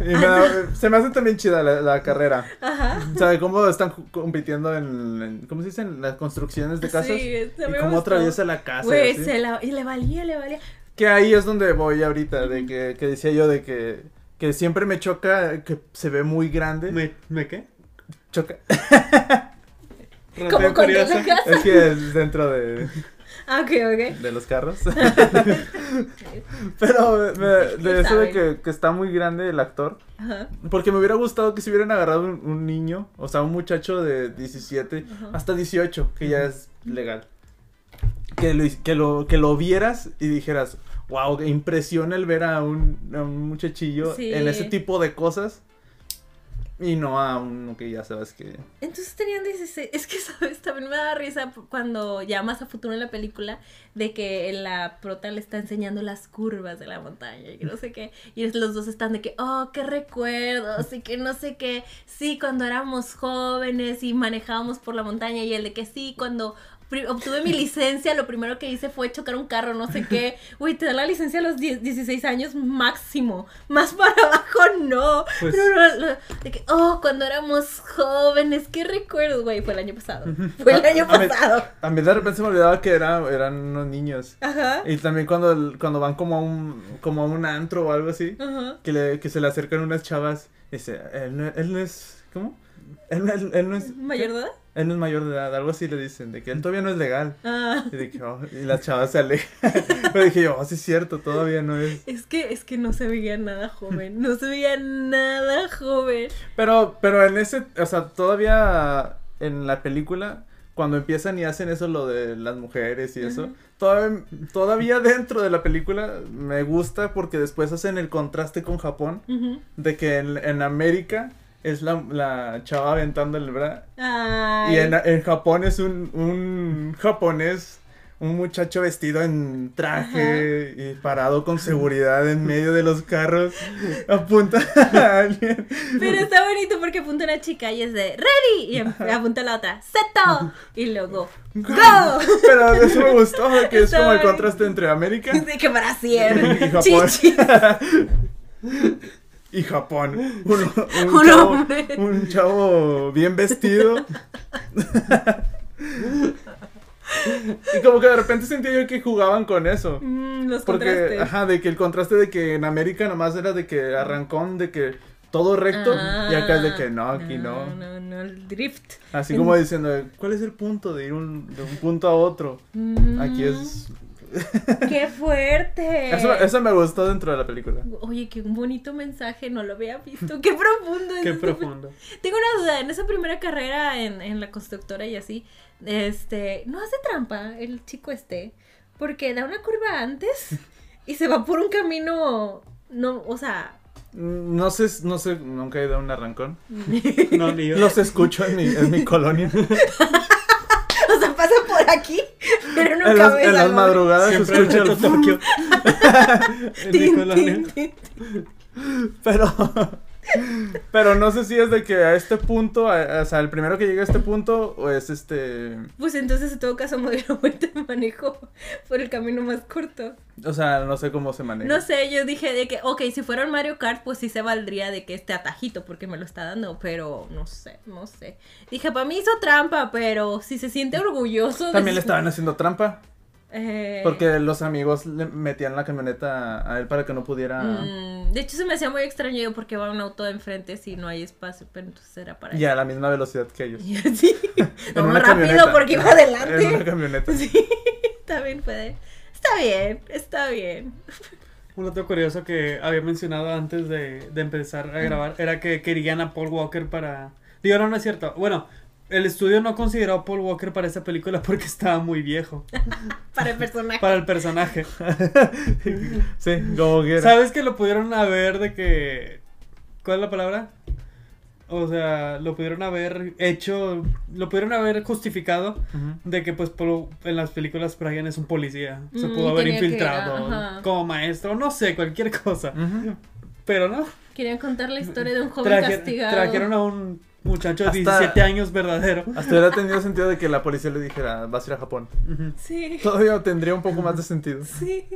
Y me da- se me hace también chida la, la carrera. Ajá. O sea, cómo están ju- compitiendo en, en- ¿cómo se dice? En las construcciones de casas. Sí, se y me cómo gustó. atraviesa la casa. y Güey, así. se la, y le valía, le valía. Que ahí es donde voy ahorita, de que, que decía yo de que, que siempre me choca que se ve muy grande. ¿Me, ¿me qué? Choca. Rápido Como y con Furioso. Es que es dentro de, ok, ok. de los carros. Pero me- de eso de que, que está muy grande el actor. Ajá. Porque me hubiera gustado que se hubieran agarrado un, un niño, o sea, un muchacho de 17 Ajá. hasta 18, que ya es legal. Que lo, que lo, que lo vieras y dijeras, wow, impresiona el ver a un, a un muchachillo Sí. en ese tipo de cosas. Y no a uno que ya sabes que... Entonces tenían 16. Es que, ¿sabes? También me da risa cuando ya más a futuro en la película de que la prota le está enseñando las curvas de la montaña y que no sé qué. Y los dos están de que, oh, qué recuerdos y que no sé qué. Sí, cuando éramos jóvenes y manejábamos por la montaña y el de que sí, cuando obtuve mi licencia, lo primero que hice fue chocar un carro, no sé qué. Güey, te da la licencia a los 10 16 años máximo. Más para abajo no. Pues- Pero lo- lo- de que, oh, cuando éramos jóvenes, qué recuerdo, güey, fue el año pasado. Fue el año A pasado. A mí de repente se me olvidaba que era, eran unos niños. Ajá. Y también cuando, el- cuando van como a un, como a un antro o algo así, Ajá. que, le, que se le acercan unas chavas, dice, él no, él no es, ¿cómo? Él, no es- él no es, ¿Mayor de edad? él no es mayor de edad, algo así le dicen, de que él todavía no es legal. Ah. Y, de que, oh, y las chavas se alejan. Pero dije yo, oh, sí es cierto, todavía no es. Es que, es que no se veía nada joven. No se veía nada joven. Pero, pero en ese, o sea, todavía en la película, cuando empiezan y hacen eso, lo de las mujeres y eso, todavía, todavía dentro de la película me gusta porque después hacen el contraste con Japón, de que en, en América es la, la chava aventando el bra Ay. y en, en Japón es un, un japonés. Un muchacho vestido en traje y parado con seguridad en medio de los carros apunta a alguien. Pero está bonito porque apunta una chica y es de ready y em- apunta la otra seto y luego go. Pero eso me gustó, que es como el contraste entre América De que brasier. y Japón. Y Japón. Un, un Un chavo, hombre. un chavo bien vestido. y como que de repente sentía yo que jugaban con eso. Mm, los Porque, contrastes. ajá, de que el contraste de que en América nomás era de que arrancón, de que todo recto, y acá es de que no, aquí no. Ah, No, no, no, el drift. Así como diciendo, ¿cuál es el punto de ir un- de un punto a otro? Aquí es... ¡Qué fuerte! Eso, eso me gustó dentro de la película. Oye, qué bonito mensaje, no lo había visto. ¡Qué profundo! es Qué profundo. Tengo una duda, en esa primera carrera en, en la constructora y así, este, no hace trampa el chico este, porque da una curva antes y se va por un camino, no, o sea, Mm, No sé, no sé, nunca he ido a un arrancón. No, ni yo. Los escucho en mi, en mi colonia. Pasa por aquí, pero nunca En las, ves en las madrugadas se Siempre en escucha el... Tokio. En mi Tin, colonia. tin, tin. Pero... Pero no sé si es de que a este punto, a- o sea, el primero que llega a este punto, o es este... Pues entonces en todo caso me hubiera vuelto y manejo por el camino más corto. O sea, no sé cómo se maneja. No sé, yo dije de que, ok, si fuera un Mario Kart, pues sí se valdría de que este atajito, porque me lo está dando, pero no sé, no sé. Dije, para mí hizo trampa, pero si se siente orgulloso de También le su- estaban haciendo trampa. Eh, Porque los amigos le metían la camioneta a él para que no pudiera... mm, de hecho, se me hacía muy extraño yo porque va un auto de enfrente si no hay espacio, pero entonces era para Y a la misma velocidad que ellos. En no rápido camioneta. porque iba En una adelante. camioneta. Sí, también puede. Está bien, está bien. Un dato curioso que había mencionado antes de, de empezar a grabar era que querían a Paul Walker para... Digo, no, no es cierto. Bueno, el estudio no consideró a Paul Walker para esa película porque estaba muy viejo Para el personaje. para el personaje. Sí, como que era. ¿Sabes que lo pudieron haber de que... ¿Cuál es la palabra? O sea, lo pudieron haber hecho, lo pudieron haber justificado Ujú. de que pues Paul- en las películas Brian es un policía. Se Mm, pudo haber infiltrado ajá. como maestro, no sé, cualquier cosa. Ujú. Pero no. Querían contar la historia de un joven Traje- castigado. trajeron a un muchacho de Hasta- 17 años verdadero. Hasta hubiera tenido sentido de que la policía le dijera, vas a ir a Japón. Sí, Todavía tendría un poco más de sentido. sí.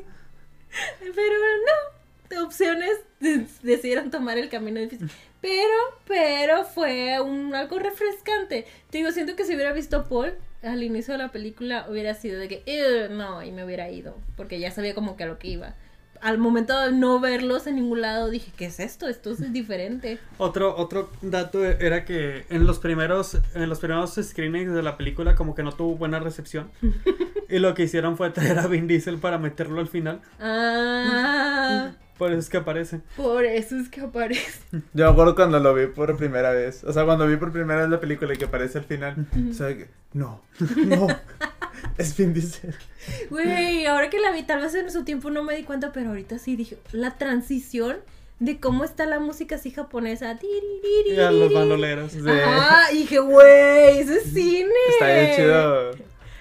Pero no. De opciones de- decidieron tomar el camino difícil. Pero, pero fue un algo refrescante. Te digo, siento que si hubiera visto a Paul al inicio de la película hubiera sido de que no y me hubiera ido porque ya sabía como que a lo que iba. Al momento de no verlos en ningún lado dije, ¿qué es esto? Esto es diferente. Otro, otro dato era que en los primeros, en los primeros screenings de la película como que no tuvo buena recepción. y lo que hicieron fue traer a Vin Diesel para meterlo al final. Ah, Por eso es que aparece. por eso es que aparece. Yo me acuerdo cuando lo vi por primera vez. O sea, cuando vi por primera vez la película y que aparece al final. O sea, que, no, no. Es Vin Diesel. Güey, ahora que la vi, tal vez en su tiempo no me di cuenta, pero ahorita sí dije, la transición de cómo está la música así japonesa. Y a los bandoleros. Sí. Ajá, y dije, güey, eso es cine. Está bien chido.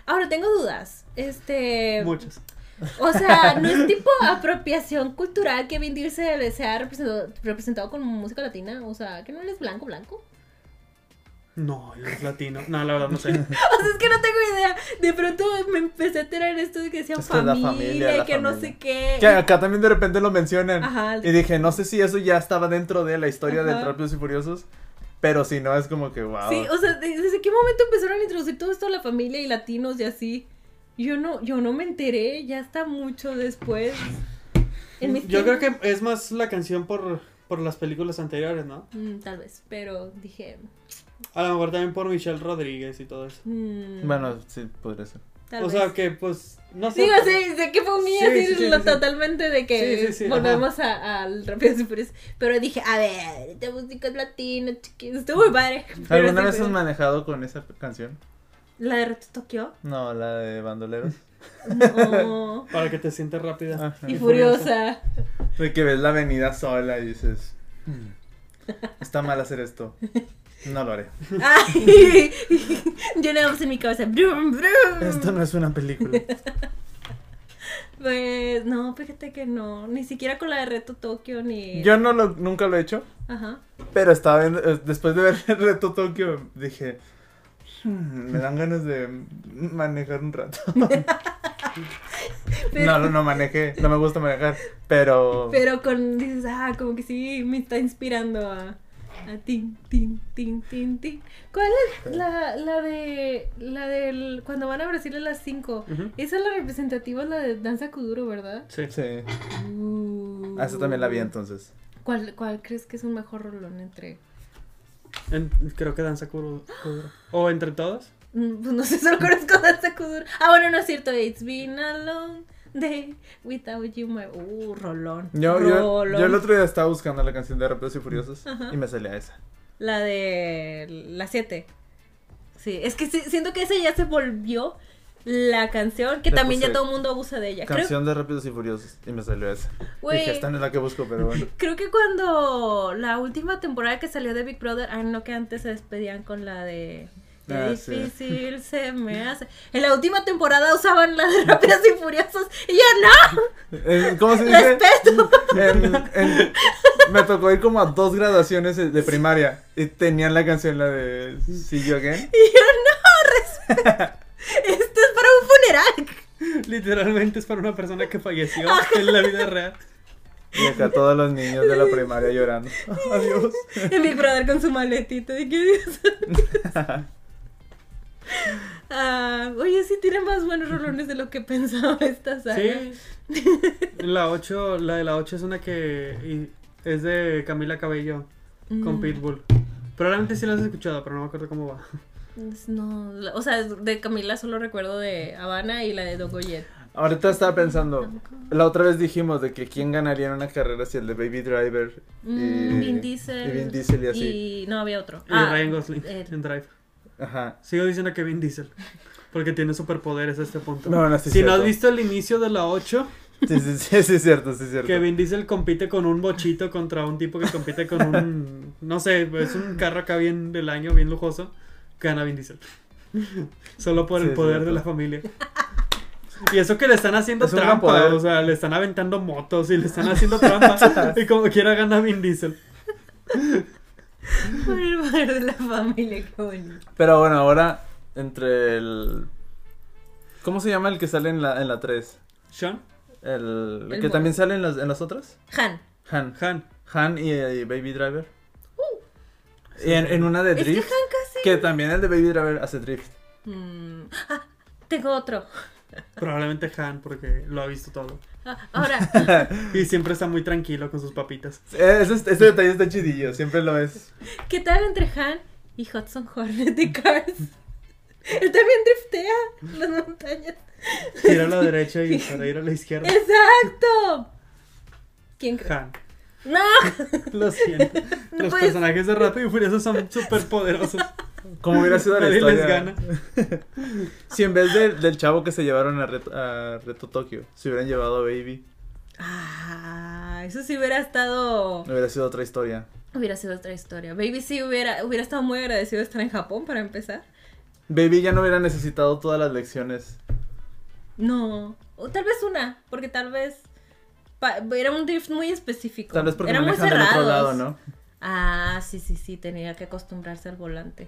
Ahora tengo dudas. Este. Muchos. O sea, ¿no es tipo apropiación cultural que Vin Diesel sea representado, representado con música latina? O sea, que no es blanco, blanco. No, él es latino. No, la verdad no sé. O sea, es que no tengo idea. De pronto me empecé a enterar esto de que decían Es que es la familia, familia, la que no familia. sé qué. Que acá también de repente lo mencionan. Ajá. Y dije, no sé si eso ya estaba dentro de la historia de. Rápidos y Furiosos. Pero si no, es como que wow. Sí, o sea, ¿de- ¿desde qué momento empezaron a introducir todo esto a la familia y latinos y así? Yo no, yo no me enteré, ya está mucho después. En mis Yo creo que es más la canción por, por las películas anteriores, ¿no? Mm, tal vez, pero dije. A lo mejor también por Michelle Rodríguez y todo eso. mm, Bueno, sí, podría ser. tal o vez. sea que pues, no sé. Digo, sí, sé que fue un niño Sí, así sí, sí, lo- sí, sí. totalmente de que Sí, sí, sí, volvemos a- al Rápidos y Furiosos. Pero dije, a ver, esta música es latina, chiquis. Estuvo muy padre. ¿Alguna vez has manejado con esa canción? ¿La de Reto Tokio? No, la de Bandoleros. No. Para que te sientas rápida. Ajá. y furiosa. De que ves la avenida sola y dices, "Hmm, está mal hacer esto. No lo haré. Ay, yo nada más en mi cabeza. brum, brum. Esto no es una película. Pues no, fíjate que no. Ni siquiera con la de Reto Tokio ni. Yo no lo, nunca lo he hecho, Ajá. pero estaba viendo, eh, después de ver reto Tokio, dije, "Hmm, me dan ganas de manejar un rato. Pero, No, no, no manejé, no me gusta manejar, pero... pero con. Dices, ah, como que sí, me está inspirando a. A tin, tin, tin, tin, tin. ¿Cuál es la, la de. La del. Cuando van a Brasil a las 5? Ujú. Esa es la representativa, la de Danza Kuduro, ¿verdad? Sí. Sí, Uh. ah, esa también la vi entonces. ¿Cuál, ¿Cuál crees que es un mejor rolón entre.? En- creo que Danza Kuduro. O entre todos. Mm, Pues no sé, solo conozco Danza Kuduro. Ah, bueno, no es cierto. It's been a long day without you, my. Uh, rolón. Yo, yo, rolón. yo el otro día estaba buscando la canción de Rápidos y Furiosos Ajá. y me salía esa. La de la 7. Sí, es que sí- siento que esa ya se volvió la canción que Le también ya todo el mundo abusa de ella. Creo, Canción de Rápidos y Furiosos y me salió esa. Güey. Dije, esta no es la que busco, pero bueno. creo que cuando la última temporada que salió de Big Brother, ah, no que antes se despedían con la de Qué Ah, sí. difícil se me hace. En la última temporada usaban la de Rápidos y Furiosos y yo no. Eh, ¿Cómo se dice? Respeto. En- en- me tocó ir como a dos graduaciones de primaria y tenían la canción, la de See You Again. Y yo no, respeto. Esto es para un funeral. Literalmente es para una persona que falleció en la vida real. Y acá todos los niños de la primaria llorando. Adiós. En Big Brother con su maletita de que Dios. Ah, oye, sí tiene más buenos rolones de lo que pensaba esta saga. Sí. La 8, la de la 8 es una que es de Camila Cabello con Mm, Pitbull. Probablemente sí la has escuchado, pero no me acuerdo cómo va. No, o sea, de Camila solo recuerdo de Habana y la de Dogoyet. Ahorita estaba pensando, la otra vez dijimos de que quién ganaría en una carrera si el de Baby Driver y, Mm, Vin Diesel. y Vin Diesel y así. Y no había otro. Y Ah, Ryan Gosling eh, en Drive. Ajá. Sigo diciendo que Vin Diesel. Porque tiene superpoderes a este punto. No, no, sí si no has cierto. visto el inicio de la 8, Sí, sí, sí, sí, es cierto, sí, es cierto. que Vin Diesel compite con un bochito contra un tipo que compite con un. No sé, es un carro acá bien del año, bien lujoso. Gana Vin Diesel. Solo por el poder de cierto. la familia. Y eso que le están haciendo Es trampa, o sea, le están aventando motos y le están haciendo trampa. y como quiera gana Vin Diesel. Por el poder de la familia, qué bonito. Pero bueno, ahora entre el... ¿Cómo se llama el que sale en la, en la 3? Sean, El, El que también sale en las, en las otras. Han. Han. Han. Han y, y Baby Driver. y en, en una de Es que Han Drift. casi. Que también el de Baby Driver hace Drift. Mm, Ah, tengo otro. Probablemente Han, porque lo ha visto todo. Ah, ahora, Y siempre está muy tranquilo con sus papitas. Eh, Ese, ese detalle está chidillo, siempre lo es. ¿qué tal entre Han y Hudson Hornet de Cars? Él también driftea las montañas. Tira a la derecha y para ir a la izquierda. ¡Exacto! ¿Quién cree? Han. ¡No! Lo siento. No Los puedes- personajes de Rápido y Furioso son súper poderosos. Como hubiera sido la historia. les gana. Si en vez de- del chavo que se llevaron a Reto, a Reto Tokio, se hubieran llevado a Baby, Ah, eso sí hubiera estado. hubiera sido otra historia. Hubiera sido otra historia. Baby sí hubiera, hubiera estado muy agradecido de estar en Japón para empezar. Baby ya no hubiera necesitado todas las lecciones. No. O tal vez una, porque tal vez. era un drift muy específico. Tal vez porque Eran muy lado, ¿no? Ah, sí, sí, sí, tenía que acostumbrarse al volante.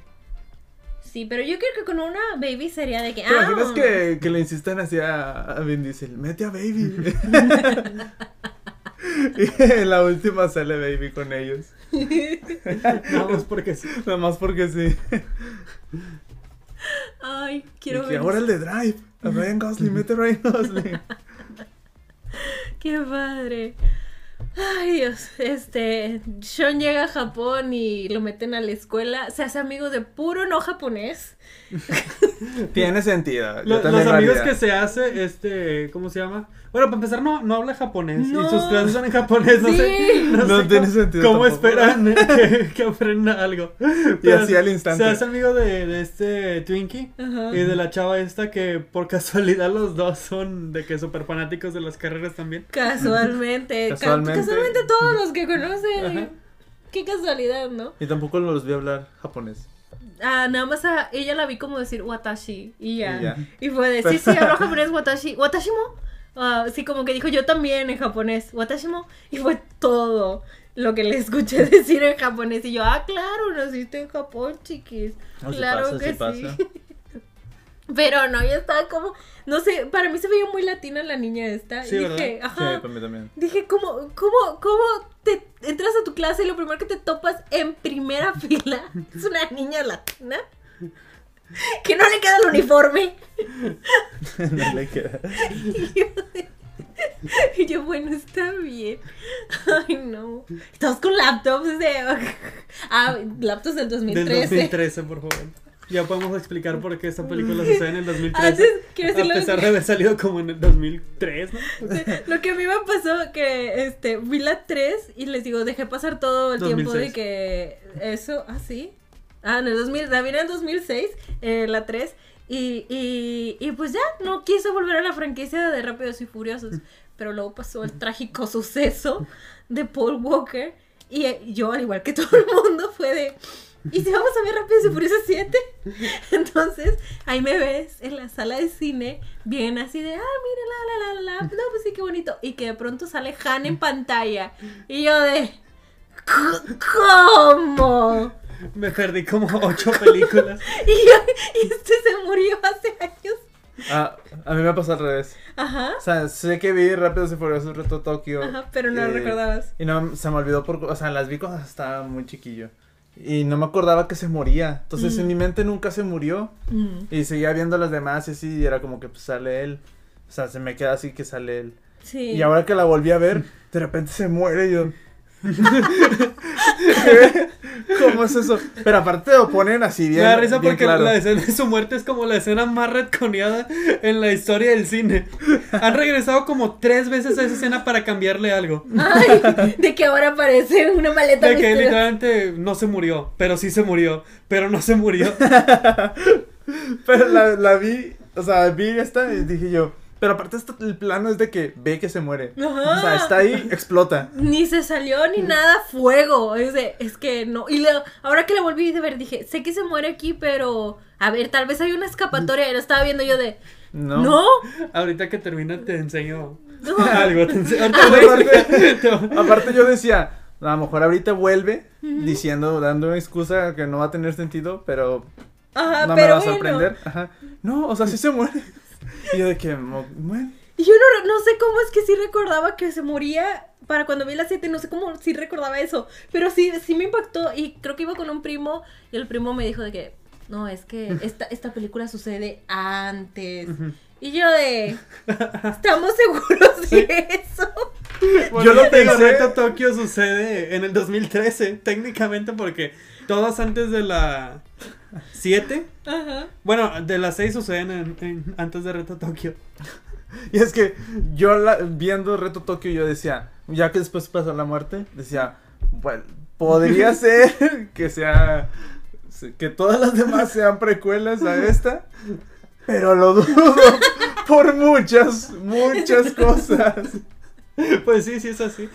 Sí, pero yo creo que con una baby sería de que. ¿Te ah, imaginas que, que le insistan así a, a Vin Diesel? Mete a Baby. y en la última sale Baby con ellos. Nada más porque sí. Nada más porque sí. Ay, quiero y que ver. ahora el de Drive. A Ryan Gosling, mete a Ryan Gosling. Qué padre. Ay, Dios. Este. Sean llega a Japón y lo meten a la escuela. Se hace amigo de puro no japonés. Tiene sentido. Yo Lo- también los lo amigos haría. que se hace, este, ¿cómo se llama? Bueno, para empezar, no, no habla japonés. No. Y sus clases son en japonés. No Sí. sé, no No sé tiene cómo, sentido ¿Cómo tampoco. esperan que, que aprenda algo? Y así al instante. Se hace amigo de, de este Twinkie Ajá. y de la chava esta que por casualidad los dos son de que súper fanáticos de las carreras también. Casualmente. Ca- Casualmente. Casualmente todos los que conocen. Ajá. Qué casualidad, ¿no? Y tampoco los vi hablar japonés. Ah, nada más a ella la vi como decir watashi y ya. Y ya. Y fue de, sí, sí, habló japonés, watashi. ¿Watashimo? Ah, sí, como que dijo yo también en japonés, watashimo. Y fue todo lo que le escuché decir en japonés. Y yo, ah, claro, naciste en Japón, chiquis. No, sí claro pasa, que sí sí. pasa. Pero no, yo estaba como, no sé, para mí se veía muy latina la niña esta. Sí, y ¿verdad? dije, Sí, ajá. para mí también. Dije, ¿cómo, cómo, cómo te entras a tu clase y lo primero que te topas en primera fila es una niña latina? Que no le queda el uniforme. no le queda. Y yo, y yo, bueno, está bien. Ay, no. Estamos con laptops de... Ah, laptops del Del 2013. 2013, por favor. Ya podemos explicar por qué esta película sucede en el 2013. Antes, quiero a pesar de haber salido como en el 2003, ¿no? Lo que a mí me pasó que este vi la 3 y les digo, dejé pasar todo el tiempo 2006. de que eso, ah, sí. Ah, en el 2000, la vi en el 2006, eh, la 3 y, y, y pues ya no quiso volver a la franquicia de Rápidos y Furiosos, pero luego pasó el trágico suceso de Paul Walker y eh, yo al igual que todo el mundo fue de ¿Y si vamos a ver Rápidos y Furiosos 7? Entonces, ahí me ves en la sala de cine, bien así de, ah, mira, la, la, la, la, no, pues sí, qué bonito. Y que de pronto sale Han en pantalla. Y yo de, ¿cómo? Me perdí como ocho películas. Y, yo, y este se murió hace años. Ah, a mí me pasa al revés. Ajá, O sea, sé que vi Rápidos y Furiosos Reto Tokio. ajá, pero no lo eh, recordabas. Y no, se me olvidó por... O sea, las vi cuando estaba muy chiquillo. Y no me acordaba que se moría. Entonces Mm. en mi mente nunca se murió. Mm, Y seguía viendo las demás y así. Y era como que pues sale él. O sea, se me queda así que sale él. Sí. Y ahora que la volví a ver, de repente se muere y yo. ¿Cómo es eso? Pero aparte lo ponen así bien. Me da risa porque claro. la escena de su muerte es como la escena más retconeada en la historia del cine. Han regresado como tres veces a esa escena para cambiarle algo. Ay, de que ahora aparece una maleta De que misteriosa. literalmente no se murió, pero sí se murió, pero no se murió. Pero la, la vi, o sea, vi esta y dije yo. Pero aparte esto, el plano es de que ve que se muere. Ajá. O sea, está ahí, explota. Ni se salió ni nada fuego. Es, de, es que no. Y luego, ahora que la volví a ver, dije, sé que se muere aquí, pero. A ver, tal vez hay una escapatoria. Y lo estaba viendo yo de. No. No. Ahorita que termina te enseño No. algo. Te ense- ahorita Ah, aparte, yo decía, a lo mejor ahorita vuelve diciendo, dando una excusa que no va a tener sentido, pero Ajá, no me pero va a bueno. sorprender. Ajá. No, o sea, sí se muere. Y yo de que, bueno. Y yo no, no sé cómo es que sí recordaba que se moría para cuando vi la 7, no sé cómo sí recordaba eso, pero sí, sí me impactó y creo que iba con un primo y el primo me dijo de que, no, es que esta, esta película sucede antes. Y yo de, ¿estamos seguros de eso? Yo lo pensé. Reto Tokio sucede en el 2013, técnicamente porque todas antes de la 7, Ajá. bueno, de las 6 suceden en- en- antes de Reto Tokio. Y es que yo la- viendo Reto Tokio yo decía, ya que después pasó la muerte, decía, bueno, podría ser que sea, que todas las demás sean precuelas a esta, pero lo dudo por muchas, muchas cosas. Pues sí, sí es así.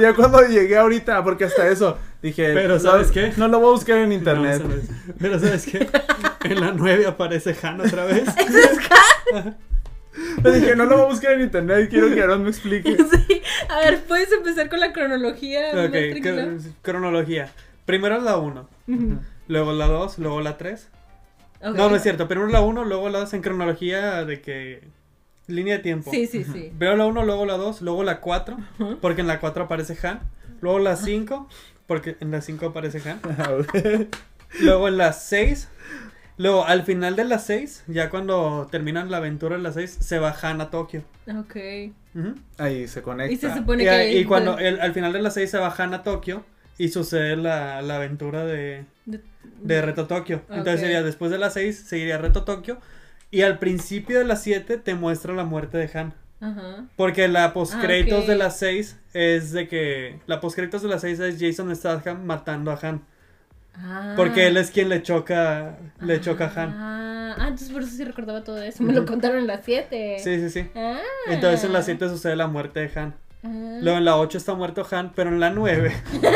Ya cuando llegué ahorita, porque hasta eso, dije, Pero, no- ¿sabes qué? No lo voy a buscar en internet. No, ¿sabes? Pero sabes qué? En la 9 aparece Han otra vez. Le dije, no lo voy a buscar en internet, quiero que Aaron me explique. Sí. A ver, ¿puedes empezar con la cronología? Ok, cr- cronología. Primero la 1. Ujú. luego la 2, luego la 3. Ok. No, no es cierto, primero la 1, luego la 2 en cronología de que... Línea de tiempo. Sí, sí, sí. Primero la 1, luego la 2, luego la 4, Ujú. porque en la 4 aparece Han. Luego la 5, porque en la 5 aparece Han. Luego en la 6. Luego al final de la 6, ya cuando terminan la aventura en la 6, se va Han a Tokio. Ok. Ahí se conecta. Y se supone Y, que... y cuando el- al final de la 6 se va Han a Tokio y sucede la, la aventura de, De- de Reto Tokio. Entonces Ok. sería después de la 6, seguiría Reto Tokio. Y al principio de la 7 te muestra la muerte de Han. Ajá. Porque la postcréditos Ah, de la 6 es de que. La postcréditos de la 6 es Jason Statham matando a Han. Ah. Porque él es quien le choca. Le choca a Han. Ah, ah, entonces por eso sí recordaba todo eso. Me lo contaron en las 7. Sí, sí, sí. Ah. Entonces en la 7 sucede la muerte de Han. Ah. Luego en la 8 está muerto Han, pero en la 9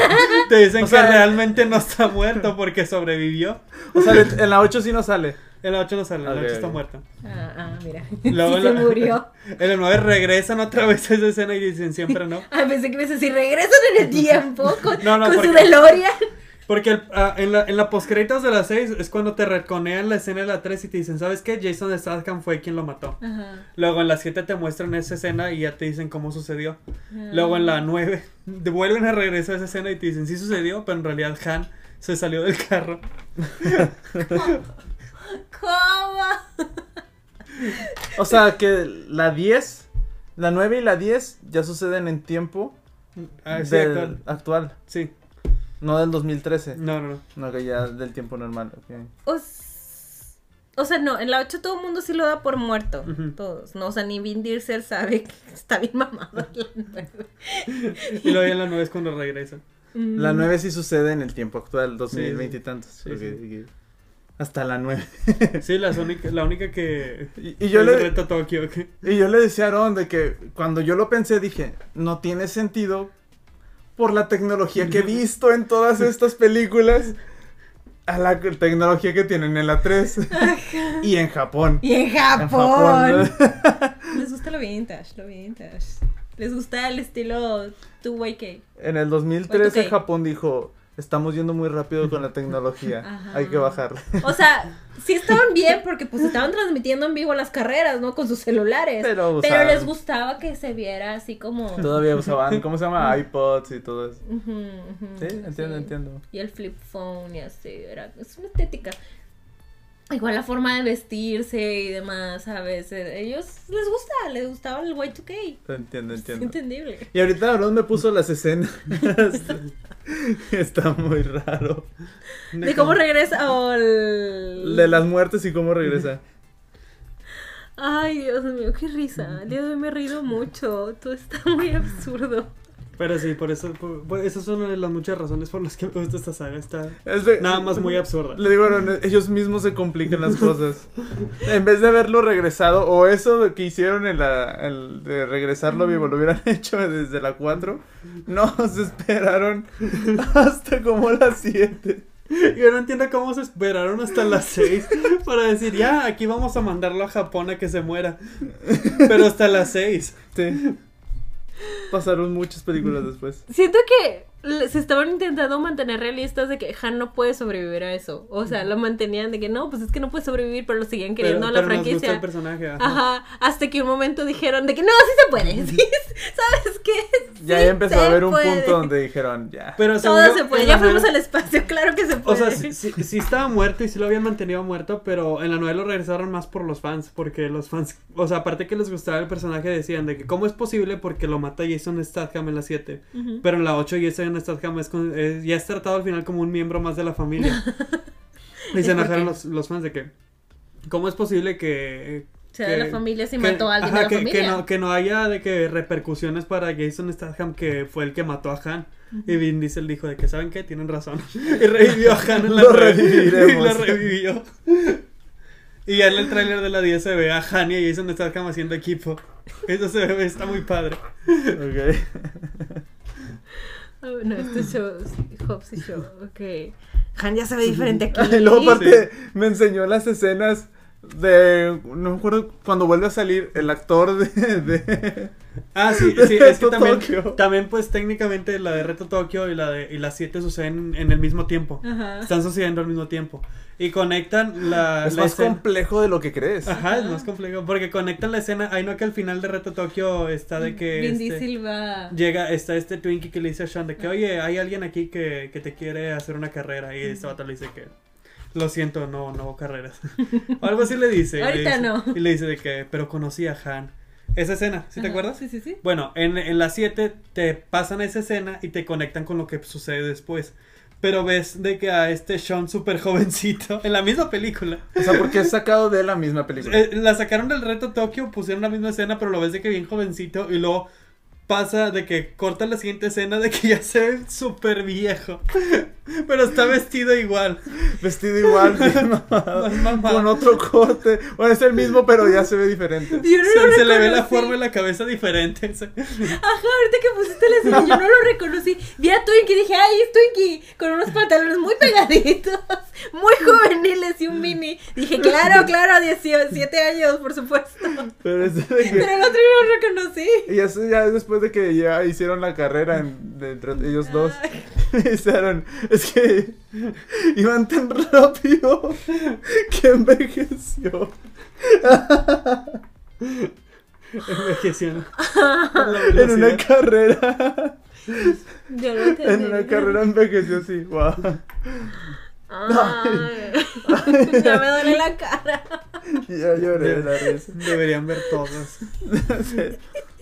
te dicen O sea, que realmente no está muerto porque sobrevivió. O sea, en la 8 sí no sale. En la 8 no sale, en la Ok, 8 está ok. muerto. Ah, ah, mira. Luego sí la- se murió. En la 9 regresan otra vez a esa escena y dicen siempre no. Ah, pensé que me decías, si regresan en el tiempo con, No, no, con su porque- DeLorean. Porque el- ah, en la, en la postcréditos de la 6 es cuando te reconean la escena de la 3 y te dicen, ¿sabes qué? Jason Statham fue quien lo mató. Ajá. Luego en la 7 te muestran esa escena y ya te dicen cómo sucedió. Ah. Luego en la 9 te vuelven a regresar a esa escena y te dicen, sí sucedió, pero en realidad Han se salió del carro. ¿Cómo? O sea, que la 10, la 9 y la 10 ya suceden en tiempo Ah, sí, del actual. actual. Sí, No del 2013. no, no, no. No, que ya del tiempo normal. ok. O, sea, no, en la 8 todo el mundo sí lo da por muerto. Ujú. Todos. No, o sea, ni Vin Diesel sabe que está bien mamado. Y luego ya en la 9 es cuando regresan. Mm. La 9 sí sucede en el tiempo actual, 2020 Sí, y tantos. sí, sí. Hasta la 9. Sí, la única, la única que... Y, y yo le, Reto Tokio. y yo le decía a Aaron de que cuando yo lo pensé dije, no tiene sentido por la tecnología que he visto en todas estas películas a la tecnología que tienen en la 3 y en Japón. Y en En Japón. Les gusta lo vintage, lo vintage. Les gusta el estilo 2YK. En el 2013 Bueno, ok. Japón dijo, estamos yendo muy rápido con la tecnología, Ajá. hay que bajarle. O sea, sí estaban bien porque pues estaban transmitiendo en vivo las carreras, ¿no? Con sus celulares. Pero, Pero les gustaba que se viera así como... Todavía usaban, ¿cómo se llama? iPods y todo eso. Sí, entiendo, entiendo. Y el flip phone y así, era, es una estética. Igual la forma de vestirse y demás, a veces. Ellos les gusta, les gustaba el Y2K. Entiendo, Es entiendo. entendible. Y ahorita Aaron me puso las escenas. Está muy raro. De cómo regresa o el... De las muertes y cómo regresa. Ay, Dios mío, qué risa. El día de hoy me he reído mucho. Todo está muy absurdo. Pero sí, por eso, por- por- una de las muchas razones por las que me gusta esta saga. Está Es de- nada más muy absurda. Le digo, Aaron, ellos mismos se complican las cosas. En vez de haberlo regresado, o eso que hicieron en la, el de regresarlo vivo, lo hubieran hecho desde la 4. No, se esperaron hasta como las 7. Yo no entiendo cómo se esperaron hasta las 6 para decir, ya, aquí vamos a mandarlo a Japón a que se muera. Pero hasta las 6. Sí. Pasaron muchas películas después. Siento que se estaban intentando mantener realistas de que Han no puede sobrevivir a eso. O sea, lo mantenían de que no, pues es que no puede sobrevivir, pero lo seguían queriendo a la pero nos gusta franquicia. el personaje. ajá. Ajá, hasta que un momento dijeron de que no, sí se puede. sí, ¿Sabes qué? Ya Sí ahí empezó a haber un puede. punto donde dijeron, ya. Pero según Todo yo, se puede. Ya fuimos nueva- al espacio, claro que se O puede. sea, sí, sí, sí estaba muerto y sí lo habían mantenido muerto, pero en la novela lo regresaron más por los fans, porque los fans, o sea, aparte que les gustaba el personaje, decían de que cómo es posible porque lo mata Jason Statham en la 7, Ujú. pero en la 8 Jason Statham es, con- es- ya es tratado al final como un miembro más de la familia. y ¿Y se enojaron los, los fans de que, ¿cómo es posible que... sea de la que- familia si que- mató a alguien ajá, de la que, familia. Que no, que no haya de que repercusiones para Jason Statham que fue el que mató a Han. Y Vin Diesel dijo de que, ¿saben qué? Tienen razón. Y revivió a Han en la Lo reviviremos. Y lo revivió. Y ya en el tráiler de la 10 se ve a Han y a Jason Statham haciendo equipo. Eso se ve, está muy padre. Ok. Oh, no, esto es show, Hobbs y Show, ok. Han ya se ve diferente aquí. Y luego Sí. aparte me enseñó las escenas de no me acuerdo cuando vuelve a salir el actor de, de Ah, sí, sí, es que también, Tokio. también pues técnicamente la de Reto Tokio y la de y las 7 suceden en el mismo tiempo. Ajá. Están sucediendo al mismo tiempo. Y conectan la, es la más escena- complejo de lo que crees. Ajá, es más complejo. Porque conectan la escena. Ahí no que al final de Reto Tokio está de que. Vin este, Diesel va. Llega, está este Twinkie que le dice a Sean de que, oye, hay alguien aquí que, que te quiere hacer una carrera. Y este vato le dice que, lo siento, no, no hago carreras. o algo así le dice. y le Ahorita dice- no. Y le dice de que, pero conocí a Han. Esa escena, ¿sí te Ajá. acuerdas? Sí, sí, sí. Bueno, en, en la 7 te pasan esa escena y te conectan con lo que sucede después. Pero ves de que a este Sean súper jovencito, en la misma película, O sea, porque es sacado de la misma película. eh, la sacaron del reto Tokio, pusieron la misma escena, pero lo ves de que bien jovencito y luego pasa de que corta la siguiente escena de que ya se ve súper viejo. Pero está vestido igual. Vestido igual, bien mamado, Más mamado. con otro corte. Bueno, es el mismo, pero ya se ve diferente. Yo no Se, lo se le ve la forma y la cabeza diferente. Ajá, ahorita que pusiste la escena, yo no lo reconocí. Vi a Twinkie y dije, ay, es Twinkie, con unos pantalones muy pegaditos, muy juveniles y un mini. Dije, claro, claro, 17 años, por supuesto. Pero es de que- Pero el otro yo no lo reconocí. Y eso ya es después de que ya hicieron la carrera en- de entre ellos dos. Hicieron, es que iban tan rápido que envejeció. Envejeció. En una carrera. Yo lo entendí. En una carrera envejeció así. Wow. Ay, ya me duele la cara. Ya lloré de la risa. Deberían ver todos.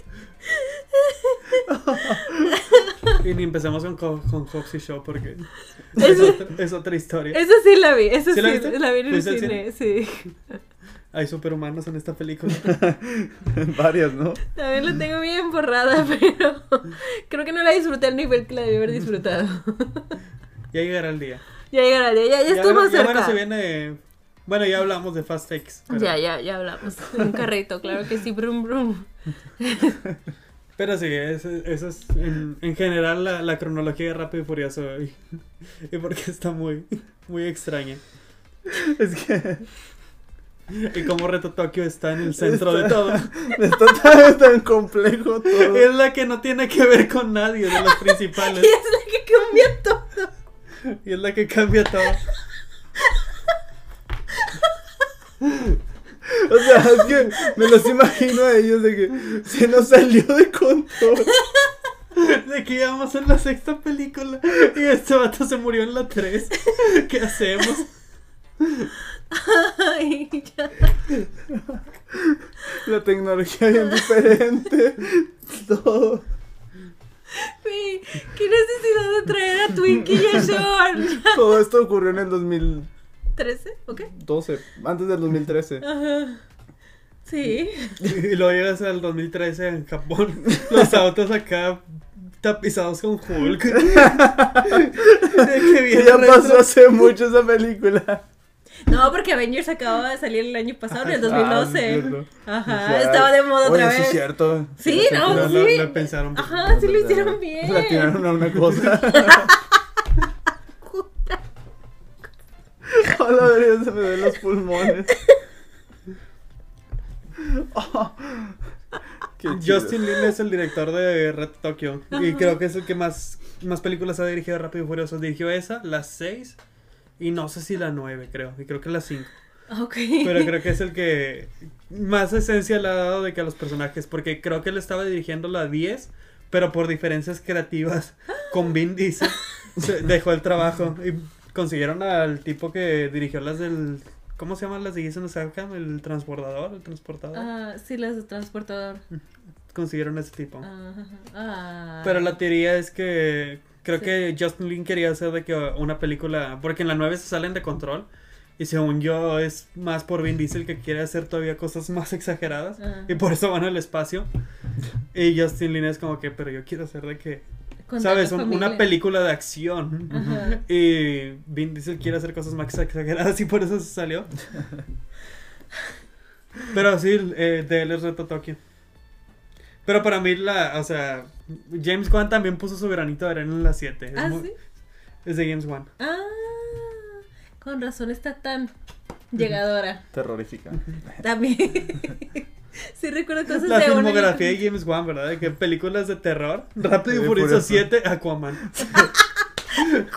y ni empezamos con, Co- con Foxy Show porque es, otra, es otra historia. Eso sí la vi, eso ¿Sí sí, la vi en el ¿Fuiste al cine, sí. Hay superhumanos en esta película. Varias, ¿no? También la tengo bien borrada, pero creo que no la disfruté al nivel que la debí haber disfrutado. Ya llegará el día. Ya llegará el día, ya, ya, estuvo ya, más ya cerca. bueno, se viene. Bueno, ya hablamos de Fast Takes. pero- Ya, ya, ya hablamos. Un carrito, claro que sí, brum brum. Pero sí, eso, eso es en, en general la, la cronología de Rápido y Furioso. Y, y porque está muy, muy extraña. Es que Y como Reto Tokio está en el centro de todo. está tan, tan complejo todo. Es la que no tiene que ver con nadie de los Y principales. es la que cambia todo. Y es la que cambia todo. O sea, es que me los imagino a ellos de que se nos salió de control. De que íbamos en la sexta película y este vato se murió en la 3. ¿Qué hacemos? Ay, ya. La tecnología bien diferente. Todo. Güey, ¿Qué necesidad de traer a Twinkie y a Sean? Todo esto ocurrió en el 2012, ¿13? ¿Ok? antes del 2013. Ajá. Sí. Y luego llegas al 2013 en Japón. Los autos acá tapizados con Hulk. Que ya retro. pasó hace mucho esa película. No, porque Avengers acaba de salir el año pasado, en el Ah, sí, 2012. cierto. Ajá, Ya, estaba de moda oye, otra sí vez. es cierto. Sí, no, sí. lo- lo pensaron. Ajá, sí lo hicieron bien. La tiraron a una cosa. Hola, se me ven los pulmones. Oh, chido. Justin Lin es el director de Red Tokyo. Y creo que es el que más, más películas ha dirigido Rápido y Furioso. Dirigió esa, las 6 y no sé si la 9, creo. Y creo que la 5. Ok. Pero creo que es el que más esencia le ha dado de que a los personajes. Porque creo que él estaba dirigiendo la 10, pero por diferencias creativas con Vin Diesel se dejó el trabajo. Y consiguieron al tipo que dirigió las del. ¿Cómo se llaman las de Jason Statham? El transportador, el transportador. Ah, sí, las de transportador. Consiguieron a ese tipo. Ah. Pero la teoría es que creo que Justin Lin quería hacer de que una película, porque en la 9 se salen de control y según yo es más por Vin Diesel que quiere hacer todavía cosas más exageradas Ah. y por eso van al espacio. Y Justin Lin es como que, pero yo quiero hacer de que, Con ¿sabes? Un- una película de acción. Ajá. Y Vin Diesel quiere hacer cosas más exageradas y por eso se salió. Pero sí, eh, de él es Reto Tokio. Pero para mí, la, o sea, James Wan también puso su granito de arena en la 7. Es, Ah, muy- sí. es de James Wan. Ah, con razón está tan Llegadora. Terrorífica. También. sí recuerdo cosas La de una filmografía de James Wan, ¿verdad? De que películas de terror. Rápido y Furioso Furioso. 7, Aquaman. Aquaman,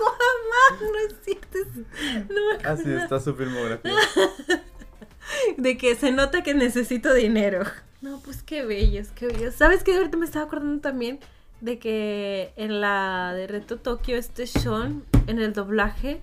no es cierto. es- No me acuerdo. Así está su filmografía. De que se nota que necesito dinero. No, pues qué bellos, qué bellos. ¿Sabes qué? Ahorita me estaba acordando también de que en la de Reto Tokio, este Sean, en el doblaje,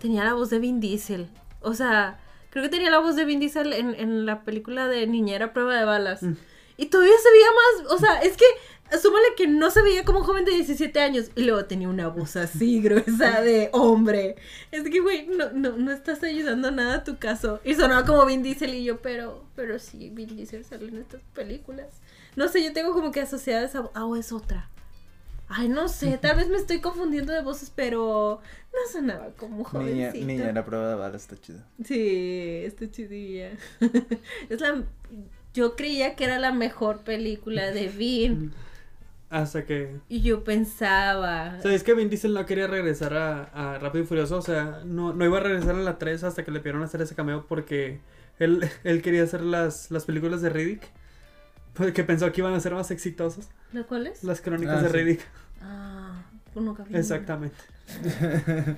tenía la voz de Vin Diesel. O sea, creo que tenía la voz de Vin Diesel en, en la película de Niñera Prueba de Balas. Mm. Y todavía se veía más, o sea, es que asúmale que no se veía como un joven de 17 años y luego tenía una voz así gruesa de hombre. Es que, güey, no, no, no estás ayudando nada a tu caso. Y sonaba como Vin Diesel y yo, pero, pero sí, Vin Diesel sale en estas películas. No sé, yo tengo como que asociada esa voz. Ah, o es otra. Ay, no sé, tal vez me estoy confundiendo de voces, pero no sonaba como un Niña, niña, la prueba de bala está chida. Sí, está chidilla. es la... Yo creía que era la mejor película de Vin. Hasta que. Y yo pensaba. O sea, es que Vin Diesel no quería regresar a, a Rápido y Furioso. O sea, no, no iba a regresar a la 3 hasta que le pidieron hacer ese cameo porque él, él quería hacer las, las películas de Riddick. Porque pensó que iban a ser más exitosas. ¿La cuál es? Las crónicas Ah, de sí. Riddick. Ah, pues nunca vi. Exactamente.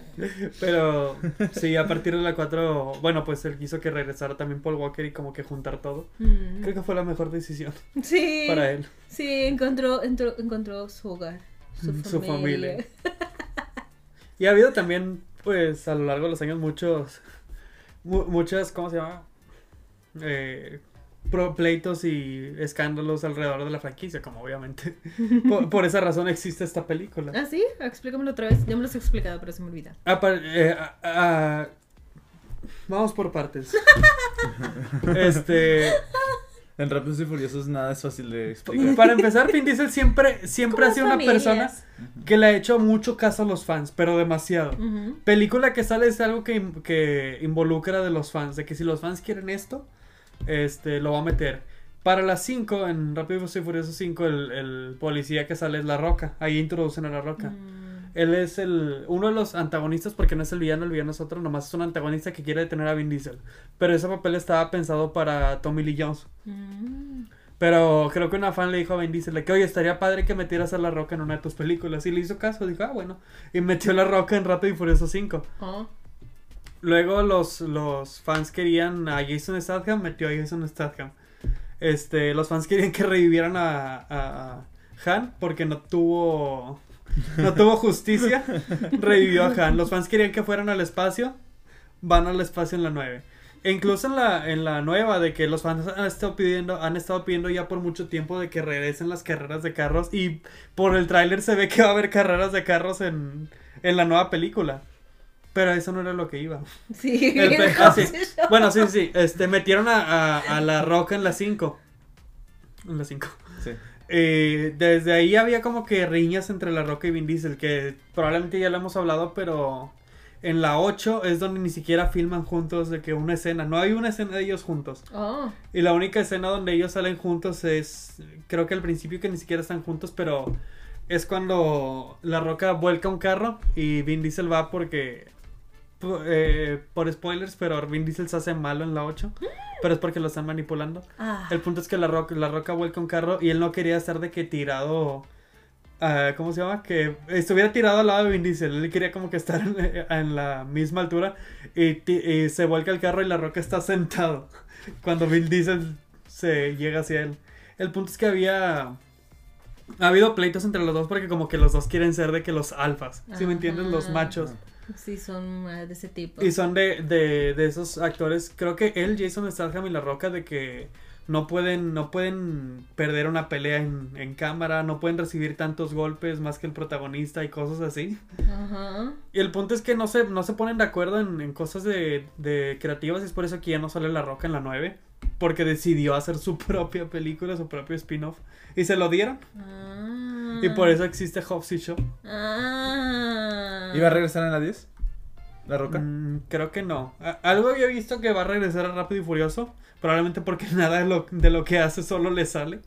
Pero sí, a partir de la 4, bueno, pues él quiso que regresara también Paul Walker y como que juntar todo. Mm. Creo que fue la mejor decisión Sí. para él. Sí, encontró, entró- encontró su hogar. Su familia. Su familia. Y ha habido también, pues, a lo largo de los años muchos, mu- muchas, ¿cómo se llama? Eh, pleitos y escándalos alrededor de la franquicia, como obviamente. por, por esa razón existe esta película. ¿Ah, sí? Explícamelo otra vez. Ya me lo has explicado, pero se me olvida. Apa- eh, a- a- vamos por partes. este, En Rápidos y Furiosos nada es fácil de explicar. para empezar, Vin Diesel siempre, siempre ha sido una persona que le ha hecho mucho caso a los fans, pero demasiado. Película que sale es algo que, que involucra de los fans, de que si los fans quieren esto, este, lo va a meter. Para las 5, en Rápido y Furioso 5, el, el policía que sale es La Roca. Ahí introducen a La Roca. Mm. Él es el uno de los antagonistas porque no es el villano, el villano es otro, nomás es un antagonista que quiere detener a Vin Diesel. Pero ese papel estaba pensado para Tommy Lee Jones. Mm. Pero creo que una fan le dijo a Vin Diesel que, oye, estaría padre que metieras a La Roca en una de tus películas. Y le hizo caso, dijo, ah, bueno. Y metió La Roca en Rápido y Furioso 5. Oh. Luego los, los fans querían a Jason Statham, metió a Jason Statham. Este, los fans querían que revivieran a, a Han porque no tuvo no tuvo justicia, revivió a Han. Los fans querían que fueran al espacio, van al espacio en la 9. E incluso en la, en la nueva, de que los fans han estado pidiendo, han estado pidiendo ya por mucho tiempo de que regresen las carreras de carros. Y por el tráiler se ve que va a haber carreras de carros en, en la nueva película. Pero eso no era lo que iba. Sí. El pe- ah, sí. Bueno, sí, sí. Este, metieron a, a, a la roca en la 5. En la 5. Sí. Eh, desde ahí había como que riñas entre La Roca y Vin Diesel, que probablemente ya lo hemos hablado, pero en la 8 es donde ni siquiera filman juntos de que una escena, no hay una escena de ellos juntos. Oh. Y la única escena donde ellos salen juntos es, creo que al principio que ni siquiera están juntos, pero es cuando La Roca vuelca un carro y Vin Diesel va porque, eh, por spoilers, pero Vin Diesel se hace malo en la 8, pero es porque lo están manipulando. Ah. El punto es que la roca, la roca vuelca un carro y él no quería estar de que tirado. ah, ¿Cómo se llama? Que estuviera tirado al lado de Vin Diesel. Él quería como que estar en, en la misma altura. Y, se vuelca el carro y la roca está sentado. Cuando Vin Diesel se llega hacia él. El punto es que había. Ha habido pleitos entre los dos porque como que los dos quieren ser de que los alfas. ¿Sí me entiendes? Los Ajá. machos. Sí, son ah, de ese tipo. Y son de, de, de esos actores, creo que él, Jason Statham y La Roca, de que no pueden, no pueden perder una pelea en, en cámara, no pueden recibir tantos golpes más que el protagonista y cosas así. Ajá. Y el punto es que no se, no se ponen de acuerdo en, en cosas de, de creativas y es por eso que ya no sale La Roca en la 9. Porque decidió hacer su propia película, su propio spin-off. Y se lo dieron. Ah. Y por eso existe Hobbs y Shaw. Ah. ¿Iba a regresar en la 10? ¿La Roca? Mm, creo que no. A- algo había visto que va a regresar a Rápido y Furioso. Probablemente porque nada de lo, de lo que hace solo le sale.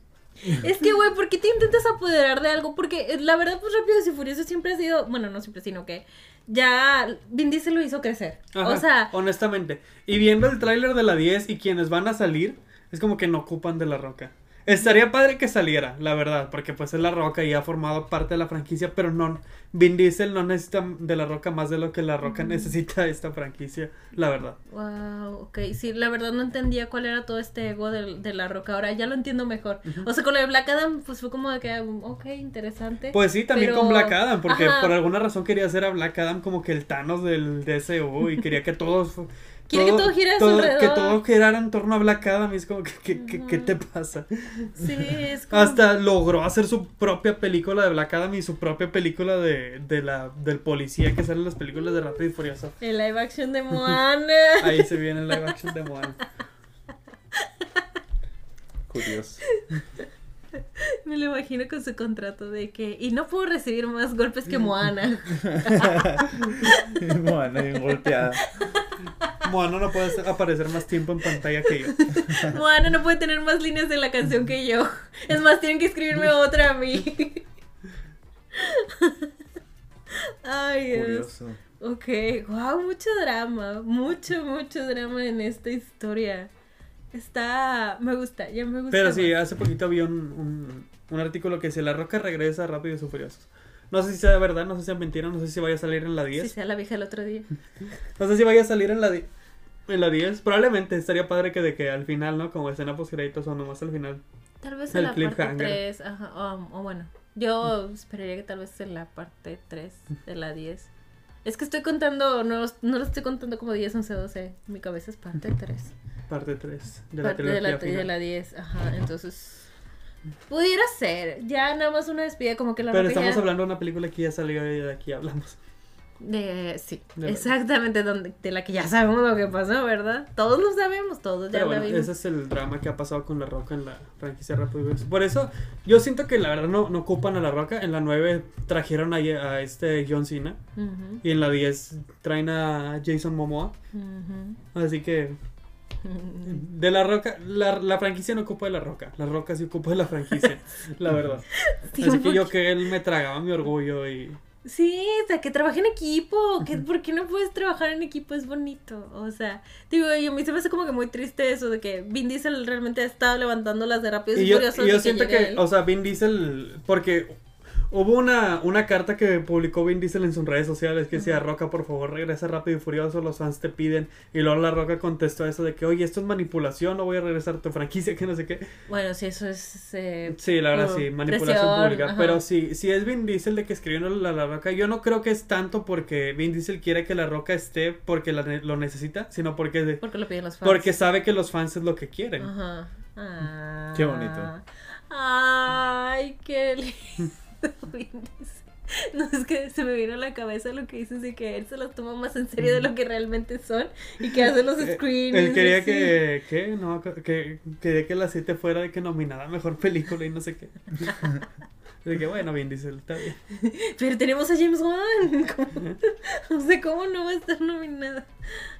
Es que, güey, ¿por qué te intentas apoderar de algo? Porque eh, la verdad, pues Rápidos y Furiosos siempre ha sido, bueno, no siempre, sino que ya Vin Diesel lo hizo crecer. Ajá, O sea, honestamente. Y viendo el tráiler de la 10 y quienes van a salir, es como que no ocupan de la roca. Estaría padre que saliera, la verdad, porque pues es la roca y ha formado parte de la franquicia, pero no, Vin Diesel no necesita de la roca más de lo que la roca necesita de esta franquicia, la verdad. Wow, ok, sí, la verdad no entendía cuál era todo este ego de, de la roca, ahora ya lo entiendo mejor. O sea, con el Black Adam, pues fue como de que, ok, interesante. Pues sí, también Pero- con Black Adam, porque Ajá. por alguna razón quería hacer a Black Adam como que el Thanos del DCU y quería que todos... Quiere que todo gire a su alrededor. Que todo girara en torno a Black Adam y es como que- ¿qué te pasa? Sí, es como... Hasta logró hacer su propia película de Black Adam y su propia película de, de la, del policía que sale en las películas de Rápido y Furioso. El live action de Moana. Ahí se viene el live action de Moana. Curioso. Me lo imagino con su contrato de que... Y no puedo recibir más golpes que Moana. Moana bien golpeada. Moana no puede aparecer más tiempo en pantalla que yo. Moana no puede tener más líneas de la canción que yo. Es más, tienen que escribirme otra a mí. Ay, Dios. Curioso. Ok, wow, mucho drama, mucho, mucho drama en esta historia. Está, me gusta, ya me gusta. Pero sí, más. hace poquito vi un, un, un artículo que dice La Roca regresa Rápido y Furiosos. No sé si sea verdad, no sé si es mentira, no sé si vaya a salir en la 10. Sí, sea la vieja el otro día. No sé si vaya a salir en la, di- en la 10. Probablemente estaría padre que de que al final, ¿no? Como escena post créditos o nomás al final. Tal vez en la parte cliffhanger. 3, ajá, o, o bueno, yo esperaría que tal vez en la parte 3 de la 10. Es que estoy contando, no, no lo estoy contando como 10, 11, 12. Mi cabeza es parte 3. Parte 3 de la parte de la, de final. la 10, ajá, entonces... Pudiera ser, ya nada más una despedida como que la Pero estamos hablando de una película que ya salió y de aquí hablamos. De, sí, De exactamente, donde, de la que ya sabemos lo que pasó, ¿verdad? Todos lo sabemos, todos ya Pero lo bueno, vimos. ese es el drama que ha pasado con La Roca en la franquicia Rápido. Por eso, yo siento que la verdad no, no ocupan a La Roca. En la 9 trajeron a, a este John Cena. Y en la 10 traen a Jason Momoa. Así que, de La Roca, la, la franquicia no ocupa de La Roca. La Roca sí ocupa de la franquicia, la verdad. Sí, Así que yo que él me tragaba mi orgullo y... Sí, o sea, que trabaje en equipo, que ¿por qué no puedes trabajar en equipo? Es bonito, o sea, digo, y a mí se me hace como que muy triste eso de que Vin Diesel realmente ha estado levantando las de Rápidos y, Y yo, Furiosos y yo siento que, o sea, Vin Diesel, porque hubo una, una carta que publicó Vin Diesel en sus redes sociales que decía, Roca, por favor, regresa rápido y furioso, los fans te piden. Y luego la Roca contestó eso de que, oye, esto es manipulación, no voy a regresar a tu franquicia, que no sé qué. Bueno, sí, eso es... eh, Sí, la verdad, sí, manipulación presión, pública. ajá. Pero sí, si es Vin Diesel de que escribió la, la Roca, yo no creo que es tanto porque Vin Diesel quiere que la Roca esté porque la lo necesita, sino porque, de- Porque lo piden los fans. porque sabe que los fans es lo que quieren. Ajá. Ah. Qué bonito. Ay, qué lindo. No, es que se me vino a la cabeza lo que dices de que él se los toma más en serio de lo que realmente son y que hace los Eh, screenings. Él quería que, que, no, que quería que la 7 fuera de que nominada a mejor película y no sé qué. De que bueno, Vin Diesel, está bien. Pero tenemos a James Wan. ¿Cómo? No sé cómo no va a estar nominada.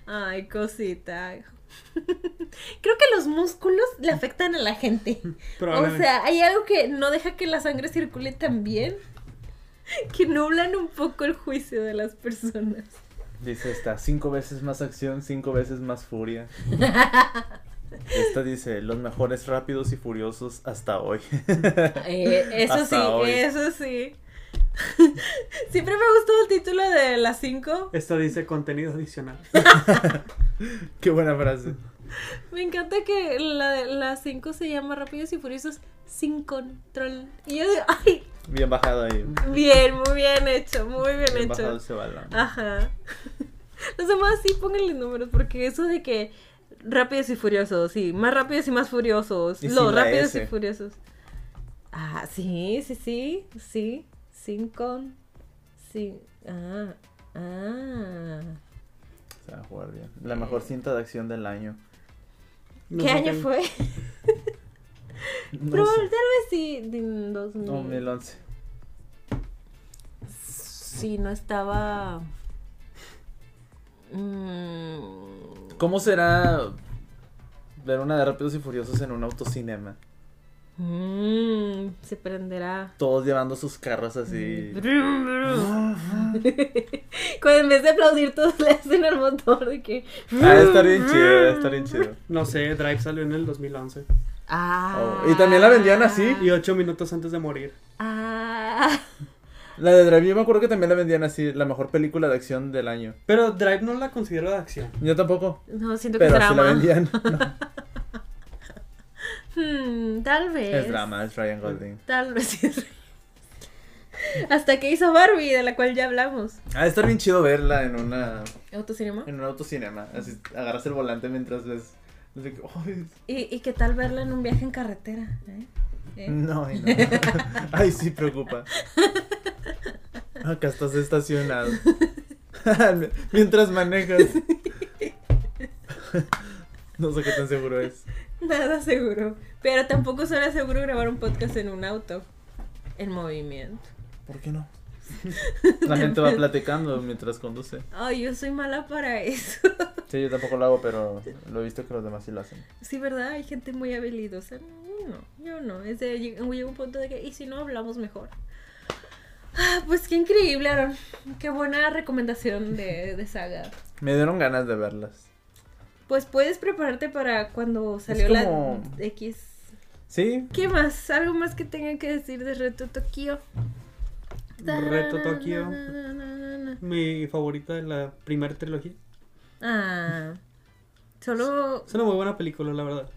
Ay, cosita. Creo que los músculos le afectan a la gente. O sea, hay algo que no deja que la sangre circule tan bien. Que nublan un poco el juicio de las personas. Dice esta, cinco veces más acción, cinco veces más furia. Esta dice, los mejores rápidos y furiosos hasta hoy. Eh, eso Hasta sí, hoy. eso sí. Siempre me gustó el título de las 5. Esta dice contenido adicional. Qué buena frase. Me encanta que la de las 5 se llama Rápidos y Furiosos sin control. Y yo digo, ay, Bien bajado ahí. bien, muy bien hecho, muy bien, Bien bajado hecho. ese balón. Ajá. Los demás sí pónganle números, porque eso de que rápidos y furiosos, sí, más rápidos y más furiosos, Y los rápidos S. y furiosos. Ah, sí, sí, sí, sí, sin con, sí, ah, ah. Se va a jugar bien. La mejor cinta de acción del año. No ¿Qué año fue? No Pero sé. tal vez sí, en 2000. 2011. Sí, no estaba... Mm, ¿Cómo será ver una de Rápidos y Furiosos en un autocinema? Mm, se prenderá. Todos llevando sus carros así. Brum, brum. Cuando en vez de aplaudir todos le hacen al motor de que... Ah, está bien chido, está bien chido. No sé, Drive salió en el 2011. Ah. Oh, y también la vendían así. Y ocho minutos antes de morir. Ah. La de Drive, yo me acuerdo que también la vendían así, la mejor película de acción del año. Pero Drive no la considero de acción. Yo tampoco, No, siento que pero la vendían. No, Hmm, tal vez. es drama, es Ryan Golding. Tal vez sí es Hasta que hizo Barbie, de la cual ya hablamos. Ah, está bien chido verla en una ¿Autocinema? en un autocinema. Así agarras el volante mientras ves. ¿Y, y qué tal verla en un viaje en carretera? ¿eh? ¿Eh? No, ay, no. Ay, sí preocupa. Acá estás estacionado. Mientras manejas. No sé qué tan seguro es. Nada seguro. Pero tampoco suena seguro grabar un podcast en un auto. En movimiento. ¿Por qué no? La gente va platicando mientras conduce. Ay, yo soy mala para eso. Sí, yo tampoco lo hago, pero lo he visto que los demás sí lo hacen. Sí, ¿verdad? Hay gente muy habilidosa. No, yo no. Es de, llega llega un punto de que, ¿y si no hablamos mejor? Ah, pues qué increíble, Aaron. Qué buena recomendación de, de saga. Me dieron ganas de verlas. Pues puedes prepararte para cuando salió como- la X. Sí, ¿Qué más? ¿Algo más que tengan que decir de Reto Tokio? Reto Tokio. Mi favorita de la primera trilogía. Ah. Solo, Es una muy buena película, la verdad.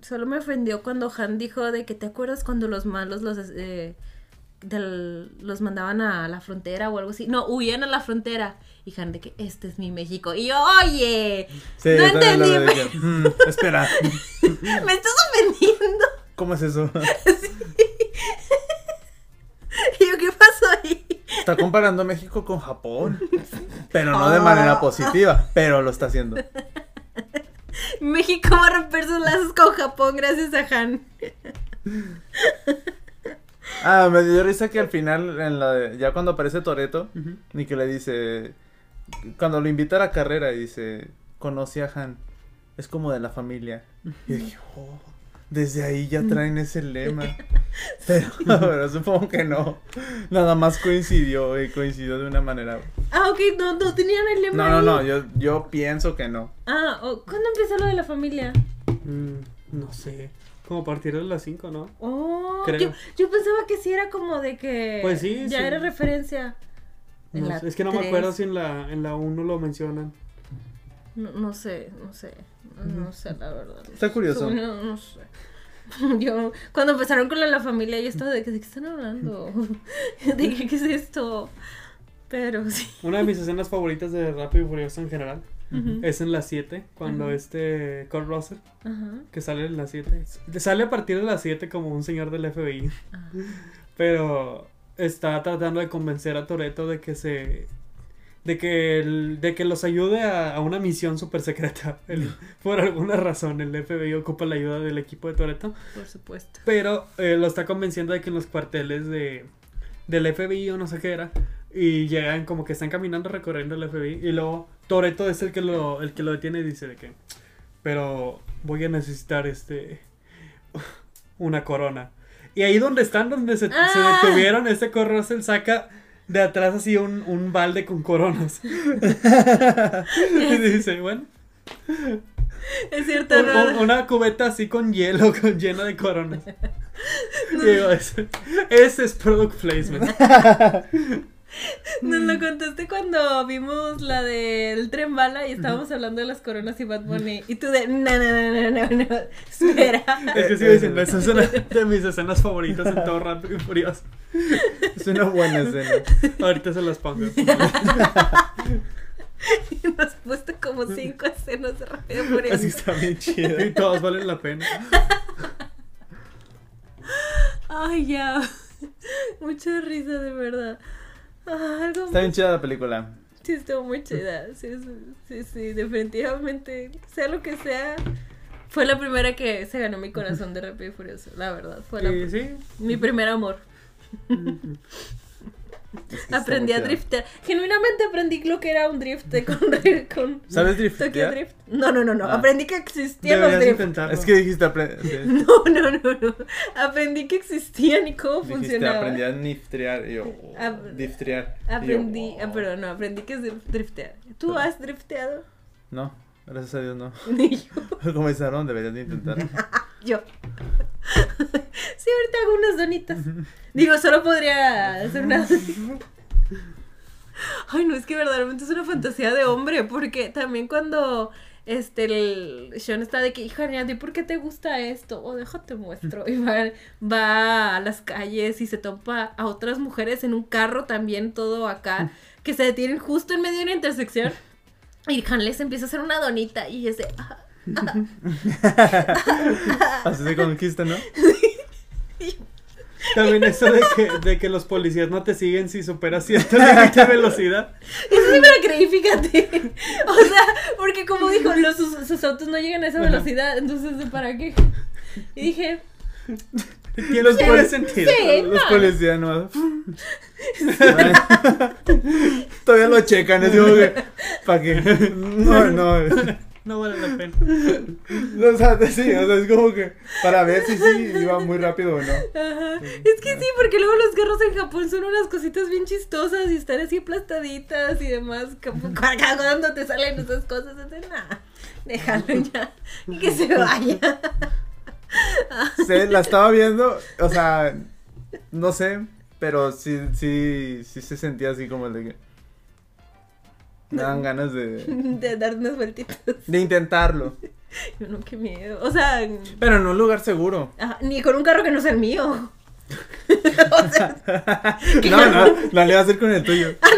solo me ofendió cuando Han dijo de que te acuerdas cuando los malos los eh, del- los mandaban a la frontera o algo así. No, huían a la frontera. Y Han de que este es mi México. Y yo, oye, sí, No entendí. Mm, espera, me estás ofendiendo. ¿cómo es eso? Y yo, ¿qué pasó ahí? Está comparando México con Japón. Pero no de manera positiva, pero lo está haciendo. México va a romper sus lazos con Japón gracias a Han. Ah, me dio risa que al final, en la de- ya cuando aparece Toreto, y que le dice, cuando lo invita a la carrera, y dice, conocí a Han, es como de la familia. Y dije, oh, desde ahí ya traen ese lema. Pero, pero supongo que no. Nada más coincidió y coincidió de una manera. Ah, ok, no, no tenían el lema. No, no, ahí. no, yo, yo pienso que no. Ah, oh, ¿cuándo empieza lo de la familia? Mm, no sé. Como a partir de las 5, ¿no? Oh, Creo. yo, yo pensaba que sí era como de que Pues sí, ya sí. era referencia. No la sé, es que no me tres. acuerdo si en la en la 1 lo mencionan. No, no sé, no sé, no sé la verdad. Está curioso. No, no sé. Yo, cuando empezaron con la familia, yo estaba de que, ¿de qué están hablando? ¿De qué, qué es esto? Pero sí. Una de mis escenas favoritas de Rápido y Furioso en general Ujú. es en las 7, cuando Ujú. este Kurt Russell, Ajá. que sale en las 7, sale a partir de las 7 como un señor del FBI, Ah. pero está tratando de convencer a Toreto de que se de que el- de que los ayude a, a una misión super secreta. El- por alguna razón el FBI ocupa la ayuda del equipo de Toreto. Por supuesto. Pero eh, lo está convenciendo de que en los cuarteles de del FBI o no sé qué era. Y llegan como que están caminando recorriendo el FBI. Y luego Toreto es el que lo, el que lo detiene y dice de que. Pero voy a necesitar este. una corona. Y ahí donde están, donde se, se Ah. detuvieron, este Kurt Russell saca de atrás así un, un balde con coronas. y dice, bueno, Es cierto, un- ¿no? un- una cubeta así con hielo, con, llena de coronas. Y digo, ese, ese es product placement. Nos lo contaste cuando vimos la del tren bala y estábamos hablando de las coronas y Bad Bunny. Y tú de, no, no, no, no, no, no, espera. Es que sigo diciendo, esa es una de mis escenas favoritas en todo Rápido y Furioso. Es una buena escena. Ahorita se las pongo. Y nos puesto como cinco escenas de rápido Así está bien chido. Y todas valen la pena. Ay, ya. Mucha risa, de verdad. Ah, algo Está bien chida la película. Sí, estuvo muy chida. Sí, sí, sí, definitivamente. Sea lo que sea. Fue la primera que se ganó mi corazón de Rápido y Furioso. La verdad. Fue la, sí. mi primer amor. Es que está Aprendí a driftear. Genuinamente aprendí lo que era un drift con, con ¿Sabes Tokyo driftear? Drift. No, no, no, no. Ah. Aprendí que existían los Deberías drifts. intentarlo. Es que dijiste aprender. No, no, no, no. Aprendí que existían y cómo Dijiste funcionaba. aprendí a niftrear. Y yo, oh, yo, Aprendí, oh. ah, pero no, aprendí que es dr- driftear. ¿Tú Pero- has drifteado? No, gracias a Dios no. Ni yo. Aaron, deberías de intentar. Yo. sí, ahorita hago unas donitas. Digo, solo podría hacer una. Ay, no, es que verdaderamente es una fantasía de hombre, porque también cuando este el Sean está de que, hija, ¿y por qué te gusta esto? O déjate muestro. Y va, va a las calles y se topa a otras mujeres en un carro también, todo acá, que se detienen justo en medio de una intersección. Y Han les empieza a hacer una donita y es de, ah, Así se conquista, ¿no? También eso de que, de que los policías no te siguen si superas de velocidad. Eso sí me lo creí, fíjate. O sea, porque como dijo, los, sus, sus autos no llegan a esa velocidad, entonces ¿de ¿para qué? Y dije, Tiene, Los tiene sentido. Sí. Los no. policías no. Todavía lo checan, es como que. ¿Para qué? No, no. No vale la pena. O sea, sí, o sea, es como que. Para ver si sí iba muy rápido o no. ajá. Es que sí, porque luego los carros en Japón son unas cositas bien chistosas y están así aplastaditas y demás. como Cuando te salen esas cosas, es de nada. Déjalo ya. Y que se vaya. Se, la estaba viendo, o sea, no sé, pero sí, sí, sí se sentía así como el de que. Me dan ganas de, De dar unas vueltitas. de intentarlo. Yo no, qué miedo. O sea, Pero en un lugar seguro. ajá, ni con un carro que no sea el mío. o sea, No, no, la le va a hacer con el tuyo. Ah,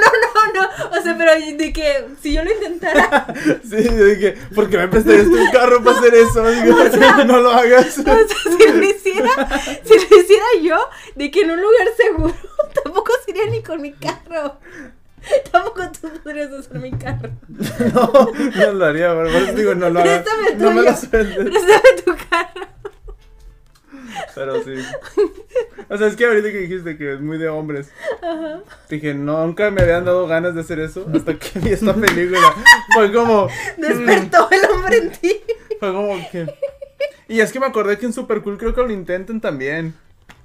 no. O sea, pero de que si yo lo intentara, Sí, yo dije, ¿por qué me prestarías un carro para hacer eso? Digo, no lo hagas. o sea, si lo hiciera, si lo hiciera yo, de que en un lugar seguro, tampoco sería ni con mi carro. Tampoco tú podrías usar mi carro. No, no lo haría, por eso digo, no lo. Préstame el No me lo sueltes. Préstame tu carro. Pero sí. O sea, es que ahorita que dijiste que es muy de hombres. Ajá. Dije, no, nunca me habían dado ganas de hacer eso hasta que vi esta película. Fue como, Despertó el hombre en ti. fue como que. Y es que me acordé que en Super Cool creo que lo intentan también.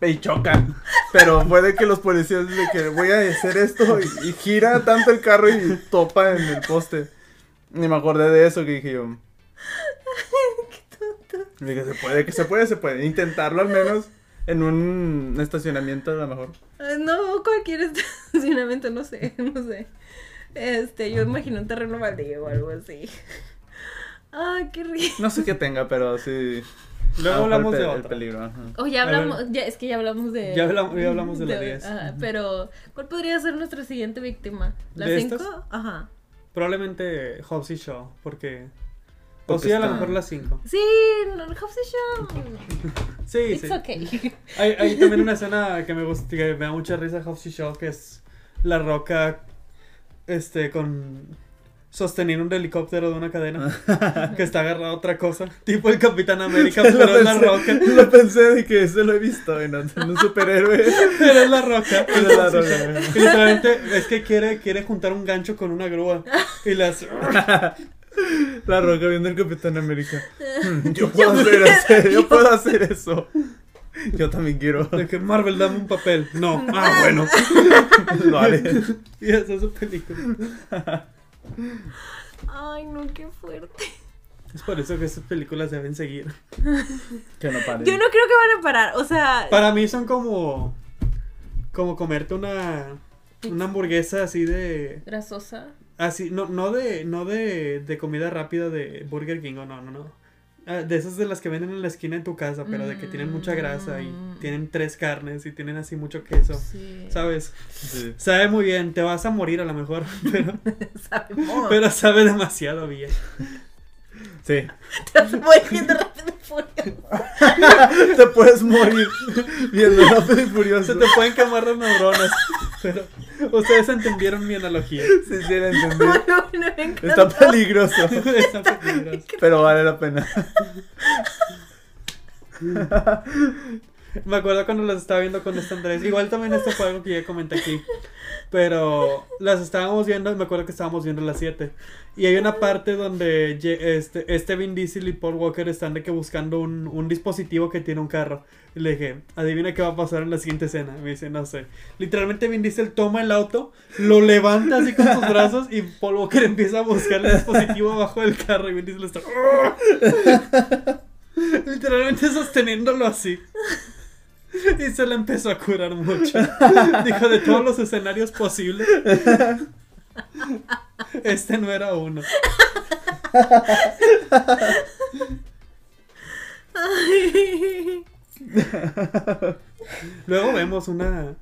Y chocan. Pero fue de que los policías de que voy a hacer esto y, y gira tanto el carro y topa en el poste. Y me acordé de eso que dije yo. Dije, se puede, que se puede, se puede. Intentarlo al menos en un estacionamiento a lo mejor. Ay, No, cualquier estacionamiento, no sé, no sé. Este, yo imagino un terreno baldío o algo así. Ay, qué rico. No sé qué tenga, pero sí. Luego hablamos de otra. peligro. ajá. O ya A ver. hablamos, ya, es que ya hablamos de... Ya hablamos- ya hablamos de la 10. ajá, pero, ¿cuál podría ser nuestra siguiente víctima? ¿La ¿De 5? estas? Ajá. Probablemente Hobbs y Shaw, porque... O sí, a lo mejor las 5. Sí, no, Hobbs y Shaw. Sí, It's sí. okay. Hay, hay también una escena que me gusta, que me da mucha risa Hobbs y Shaw, que es la roca, este, con... Sosteniendo un helicóptero de una cadena que está agarrado a otra cosa, tipo el Capitán América, pero es la pensé- roca. Lo pensé de que eso lo he visto en, en un superhéroe. Pero es la roca. Pero es la roca. Y literalmente es que quiere, quiere juntar un gancho con una grúa. Y las. La roca viendo el Capitán América. Hmm, Yo puedo hacer eso. Yo puedo hacer eso. Yo también quiero. De que Marvel, dame un papel. No. Ah, bueno. Vale. Y esa es su película. Ay, no, qué fuerte. Es por eso que esas películas deben seguir. Que no pare. Yo no creo que van a parar, o sea... Para mí son como. Como comerte una. Una hamburguesa así de. Grasosa. Así, no, no de. No de, de comida rápida de Burger King o no, no, no. Ah, de esas de las que venden en la esquina en tu casa, pero de que tienen mucha grasa y Mm. tienen tres carnes y tienen así mucho queso. Sí. ¿Sabes? Sí. Sabe muy bien, te vas a morir a lo mejor, pero, Sabemos. pero sabe demasiado bien. Sí. Te vas a morir de rápido y furioso. Te puedes morir viendo Rápido y Furioso. Se te pueden quemar las neuronas, pero ustedes entendieron mi analogía. Sí, sí, la entendí. Bueno, me encantó. Está peligroso. Está peligroso. Pero vale la pena. Me acuerdo cuando las estaba viendo con este Andrés. Igual también esto fue algo que ya comenté aquí. Pero las estábamos viendo, me acuerdo que estábamos viendo las 7. Y hay una parte donde este, este Vin Diesel y Paul Walker están de que buscando un, un dispositivo que tiene un carro. Y le dije, adivina qué va a pasar en la siguiente escena. Me dice, no sé. Literalmente Vin Diesel toma el auto, lo levanta así con sus brazos y Paul Walker empieza a buscar el dispositivo abajo del carro y Vin Diesel está... Literalmente sosteniéndolo así. Y se le empezó a curar mucho. Dijo, de todos los escenarios posibles, este no era uno. Ay. Luego vemos una...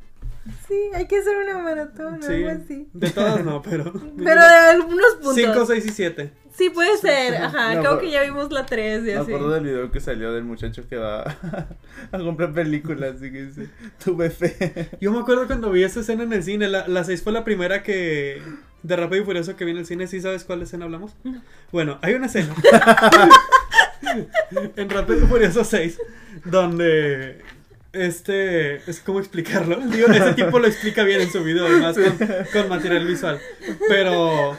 Sí, hay que hacer una maratón o Sí, algo así. de todas no, pero... Pero de algunos puntos. 5, 6 y 7. Sí, puede ser. Ajá, No, creo que ya vimos la 3 y Me así. acuerdo del video que salió del muchacho que va a comprar películas y que dice, tuve fe. Yo me acuerdo cuando vi esa escena en el cine. La, la 6 fue la primera que... De Rápido y Furioso que vi en el cine. ¿Sí sabes cuál escena hablamos? Bueno, hay una escena. en Rápido y Furioso 6. Donde... Este... Es como explicarlo. Ese tipo lo explica bien en su video. Además con, con material visual. Pero...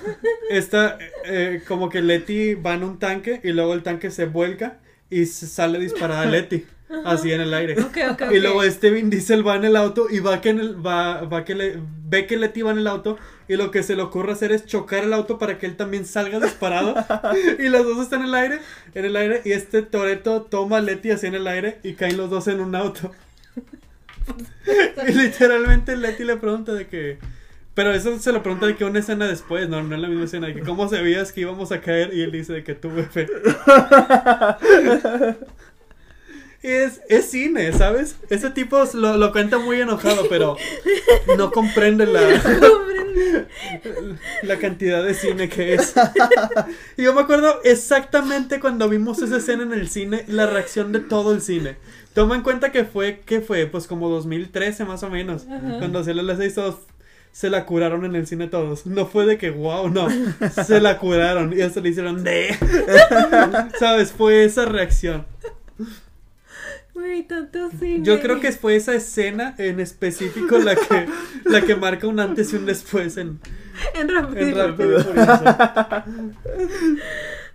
Esta... eh, como que Letty va en un tanque. Y luego el tanque se vuelca. Y sale disparada Letty. Así en el aire. Ok, ok, Y luego este Vin Diesel va en el auto y va que en el, va, va que le, ve que Letty va en el auto y lo que se le ocurre hacer es chocar el auto para que él también salga disparado y los dos están en el aire, en el aire y este Toreto toma a Letty así en el aire y caen los dos en un auto. y literalmente Letty le pregunta de que pero eso se lo pregunta de que una escena después, no, no en la misma escena, de que cómo sabías que íbamos a caer y él dice de que tuve fe. Es, es cine, ¿sabes? Ese tipo lo, lo cuenta muy enojado, pero no comprende la, la cantidad de cine que es. Y yo me acuerdo exactamente cuando vimos esa escena en el cine, la reacción de todo el cine. Toma en cuenta que fue, ¿qué fue? Pues como 2013 más o menos. Ajá. Cuando se seis todos se la curaron en el cine todos. No fue de que wow, no. Se la curaron y hasta le hicieron de. ¿Sabes? Fue esa reacción. Güey, tanto cine. Yo creo que fue esa escena en específico la que, la que marca un antes y un después en, En rápido. en.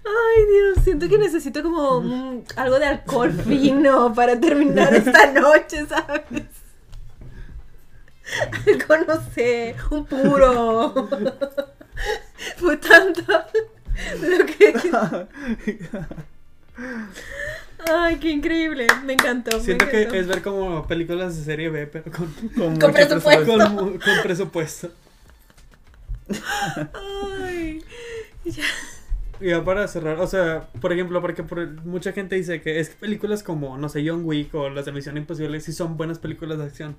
Ay, Dios, siento que necesito como mm, algo de alcohol fino para terminar esta noche, ¿sabes? Algo, no sé, un puro. Fue tanto lo que... Ay, qué increíble, me encantó. me Siento que es ver como películas de serie B, pero con, Con, presupuesto. con presupuesto. Ay, ya. Y ya para cerrar, o sea, por ejemplo, porque por- mucha gente dice que es que películas como, no sé, John Wick o las de Misión Imposible sí son buenas películas de acción.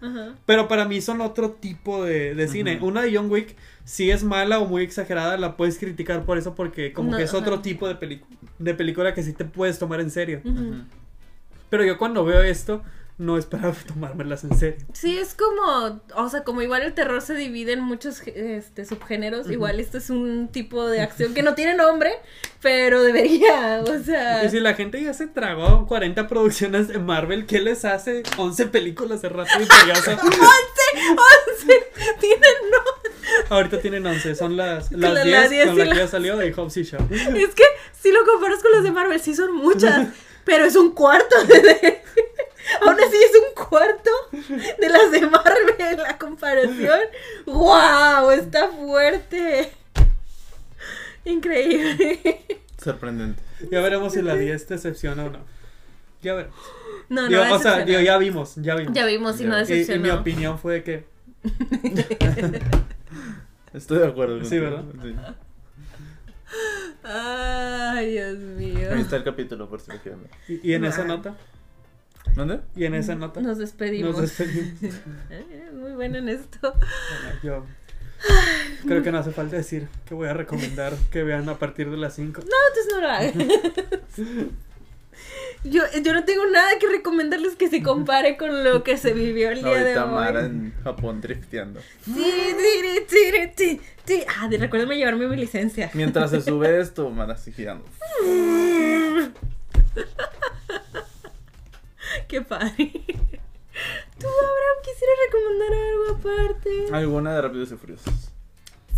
Pero para mí son otro tipo de, de cine. Una de John Wick, si es mala o muy exagerada, la puedes criticar por eso, porque como No, que es otro tipo de, de película que sí te puedes tomar en serio. Pero yo cuando veo esto, no esperaba tomármelas en serio. Sí, es como, o sea, como igual el terror se divide en muchos este, subgéneros, Ujú. igual este es un tipo de acción que no tiene nombre, pero debería, o sea... Y si la gente ya se tragó 40 producciones de Marvel, ¿qué les hace 11 películas de Rápido y Furioso? ¡Once! ¡Tienen nombre! Ahorita tienen 11, son las, las la- 10 las 10 con y la que ya salió de Hobbs y Shaw. Es que si lo comparas con las de Marvel, sí son muchas, pero es un cuarto de... Aún así es un cuarto de las de Marvel, la comparación. ¡Wow! Está fuerte. Increíble. Sorprendente. Ya veremos si la 10 te decepciona o no. Ya veremos. No, no, Digo, o sea, decepcionó. digo, ya vimos, ya vimos. Ya vimos y no Ya. Y- y, decepcionó. mi opinión fue que Estoy de acuerdo. Sí, ¿verdad? Ay, Dios mío. Ahí está el capítulo, por si lo quieren ver. y, y en esa nota, ¿Dónde? y en esa nota Nos despedimos. nos despedimos. Eh, Muy bueno en esto. Bueno, yo creo que no hace falta decir que voy a recomendar que vean a partir de las 5. No, entonces no lo hagan. Yo, yo no tengo nada que recomendarles que se compare con lo que se vivió el día de hoy. Mara en Japón drifteando. Sí, tiri, tiri, tiri, tiri. Ah, de, recuérdame llevarme mi licencia. Mientras se sube esto, Mara sigue girando. Qué padre. ¿Tú, Abraham, quisieras recomendar algo aparte? Alguna de Rápidos y Furiosos.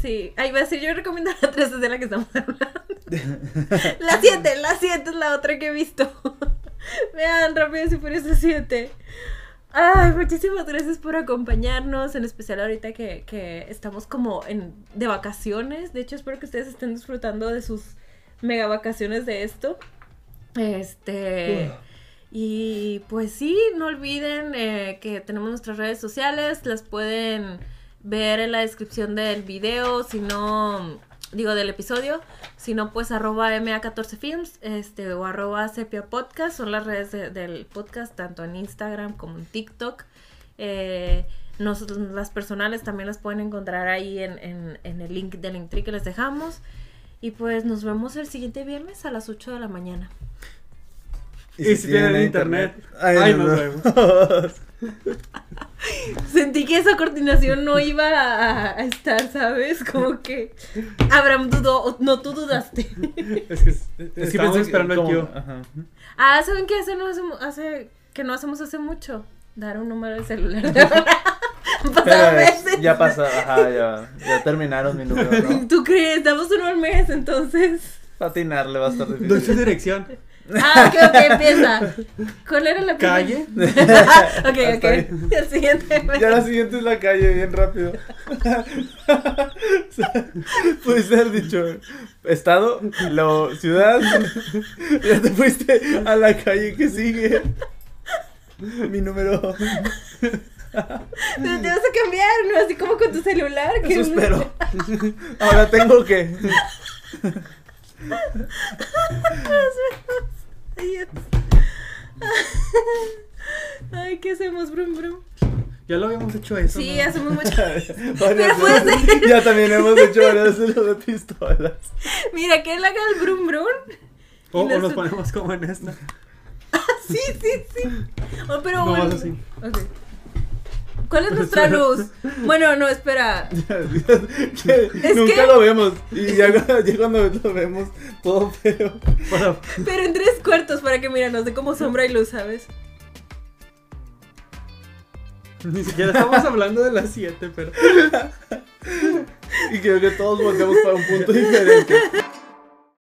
Sí, ahí va a ser yo recomendar a tres de la que estamos hablando la 7, la 7 es la otra que he visto. Vean, Rápidos y Furiosos 7. Ay, muchísimas gracias por acompañarnos, en especial ahorita que, que estamos como en, de vacaciones. De hecho, espero que ustedes estén disfrutando de sus mega vacaciones de esto. Este... Y pues sí, no olviden eh, que tenemos nuestras redes sociales, las pueden ver en la descripción del video, si no, digo del episodio, si no pues arroba MA14films este, o arroba sepia podcast, son las redes de- del podcast tanto en Instagram como en TikTok. Eh, nos- las personales también las pueden encontrar ahí en el link del Linktree que les dejamos. Y pues nos vemos el siguiente viernes a las 8 de la mañana. Y si tienen internet, Ay, ahí no, nos no. vemos. Sentí que esa coordinación no iba a, a estar, ¿sabes? Como que Abraham dudó, no tú dudaste. Es que, Es que pensé esperando el ajá. Ah, ¿saben qué hace, no hacemos, hace que no hacemos hace mucho? Dar un número de celular. Pasaba Pero ya pasa, ajá, ya, ya terminaron mi número, ¿no? ¿Tú crees? Damos uno al mes, entonces. Patinarle va a estar Doy su difícil. dirección. Ah, ok, ok, empieza. ¿Cuál era la? Calle. ok, ok. El siguiente. Ya la siguiente es la calle, bien rápido. Pudiste haber dicho estado, luego ciudad. Ya te fuiste a la calle que sigue. Mi número. Pero te vas a cambiar, ¿no? Así como con tu celular. que- Eso espero. Ahora tengo que. Ay, ¿qué hacemos, brum, brum? Ya lo habíamos hecho eso. Sí, ¿no? hacemos mucho. Puede. Ya también hemos hecho varias de pistolas. Mira, que él haga el brum, brum. O, nos ponemos como en esta. Sí, sí, sí. Oh, pero No bueno. así. Ok. ¿Cuál es nuestra luz? Bueno, no, espera. Es nunca que- lo vemos. Y ya, ya cuando lo vemos, todo feo. Para- Pero en tres cuartos para que, mira, nos dé como sombra y luz, ¿sabes? Ni siquiera estamos hablando de las 7, pero. Y creo que todos volteamos para un punto diferente.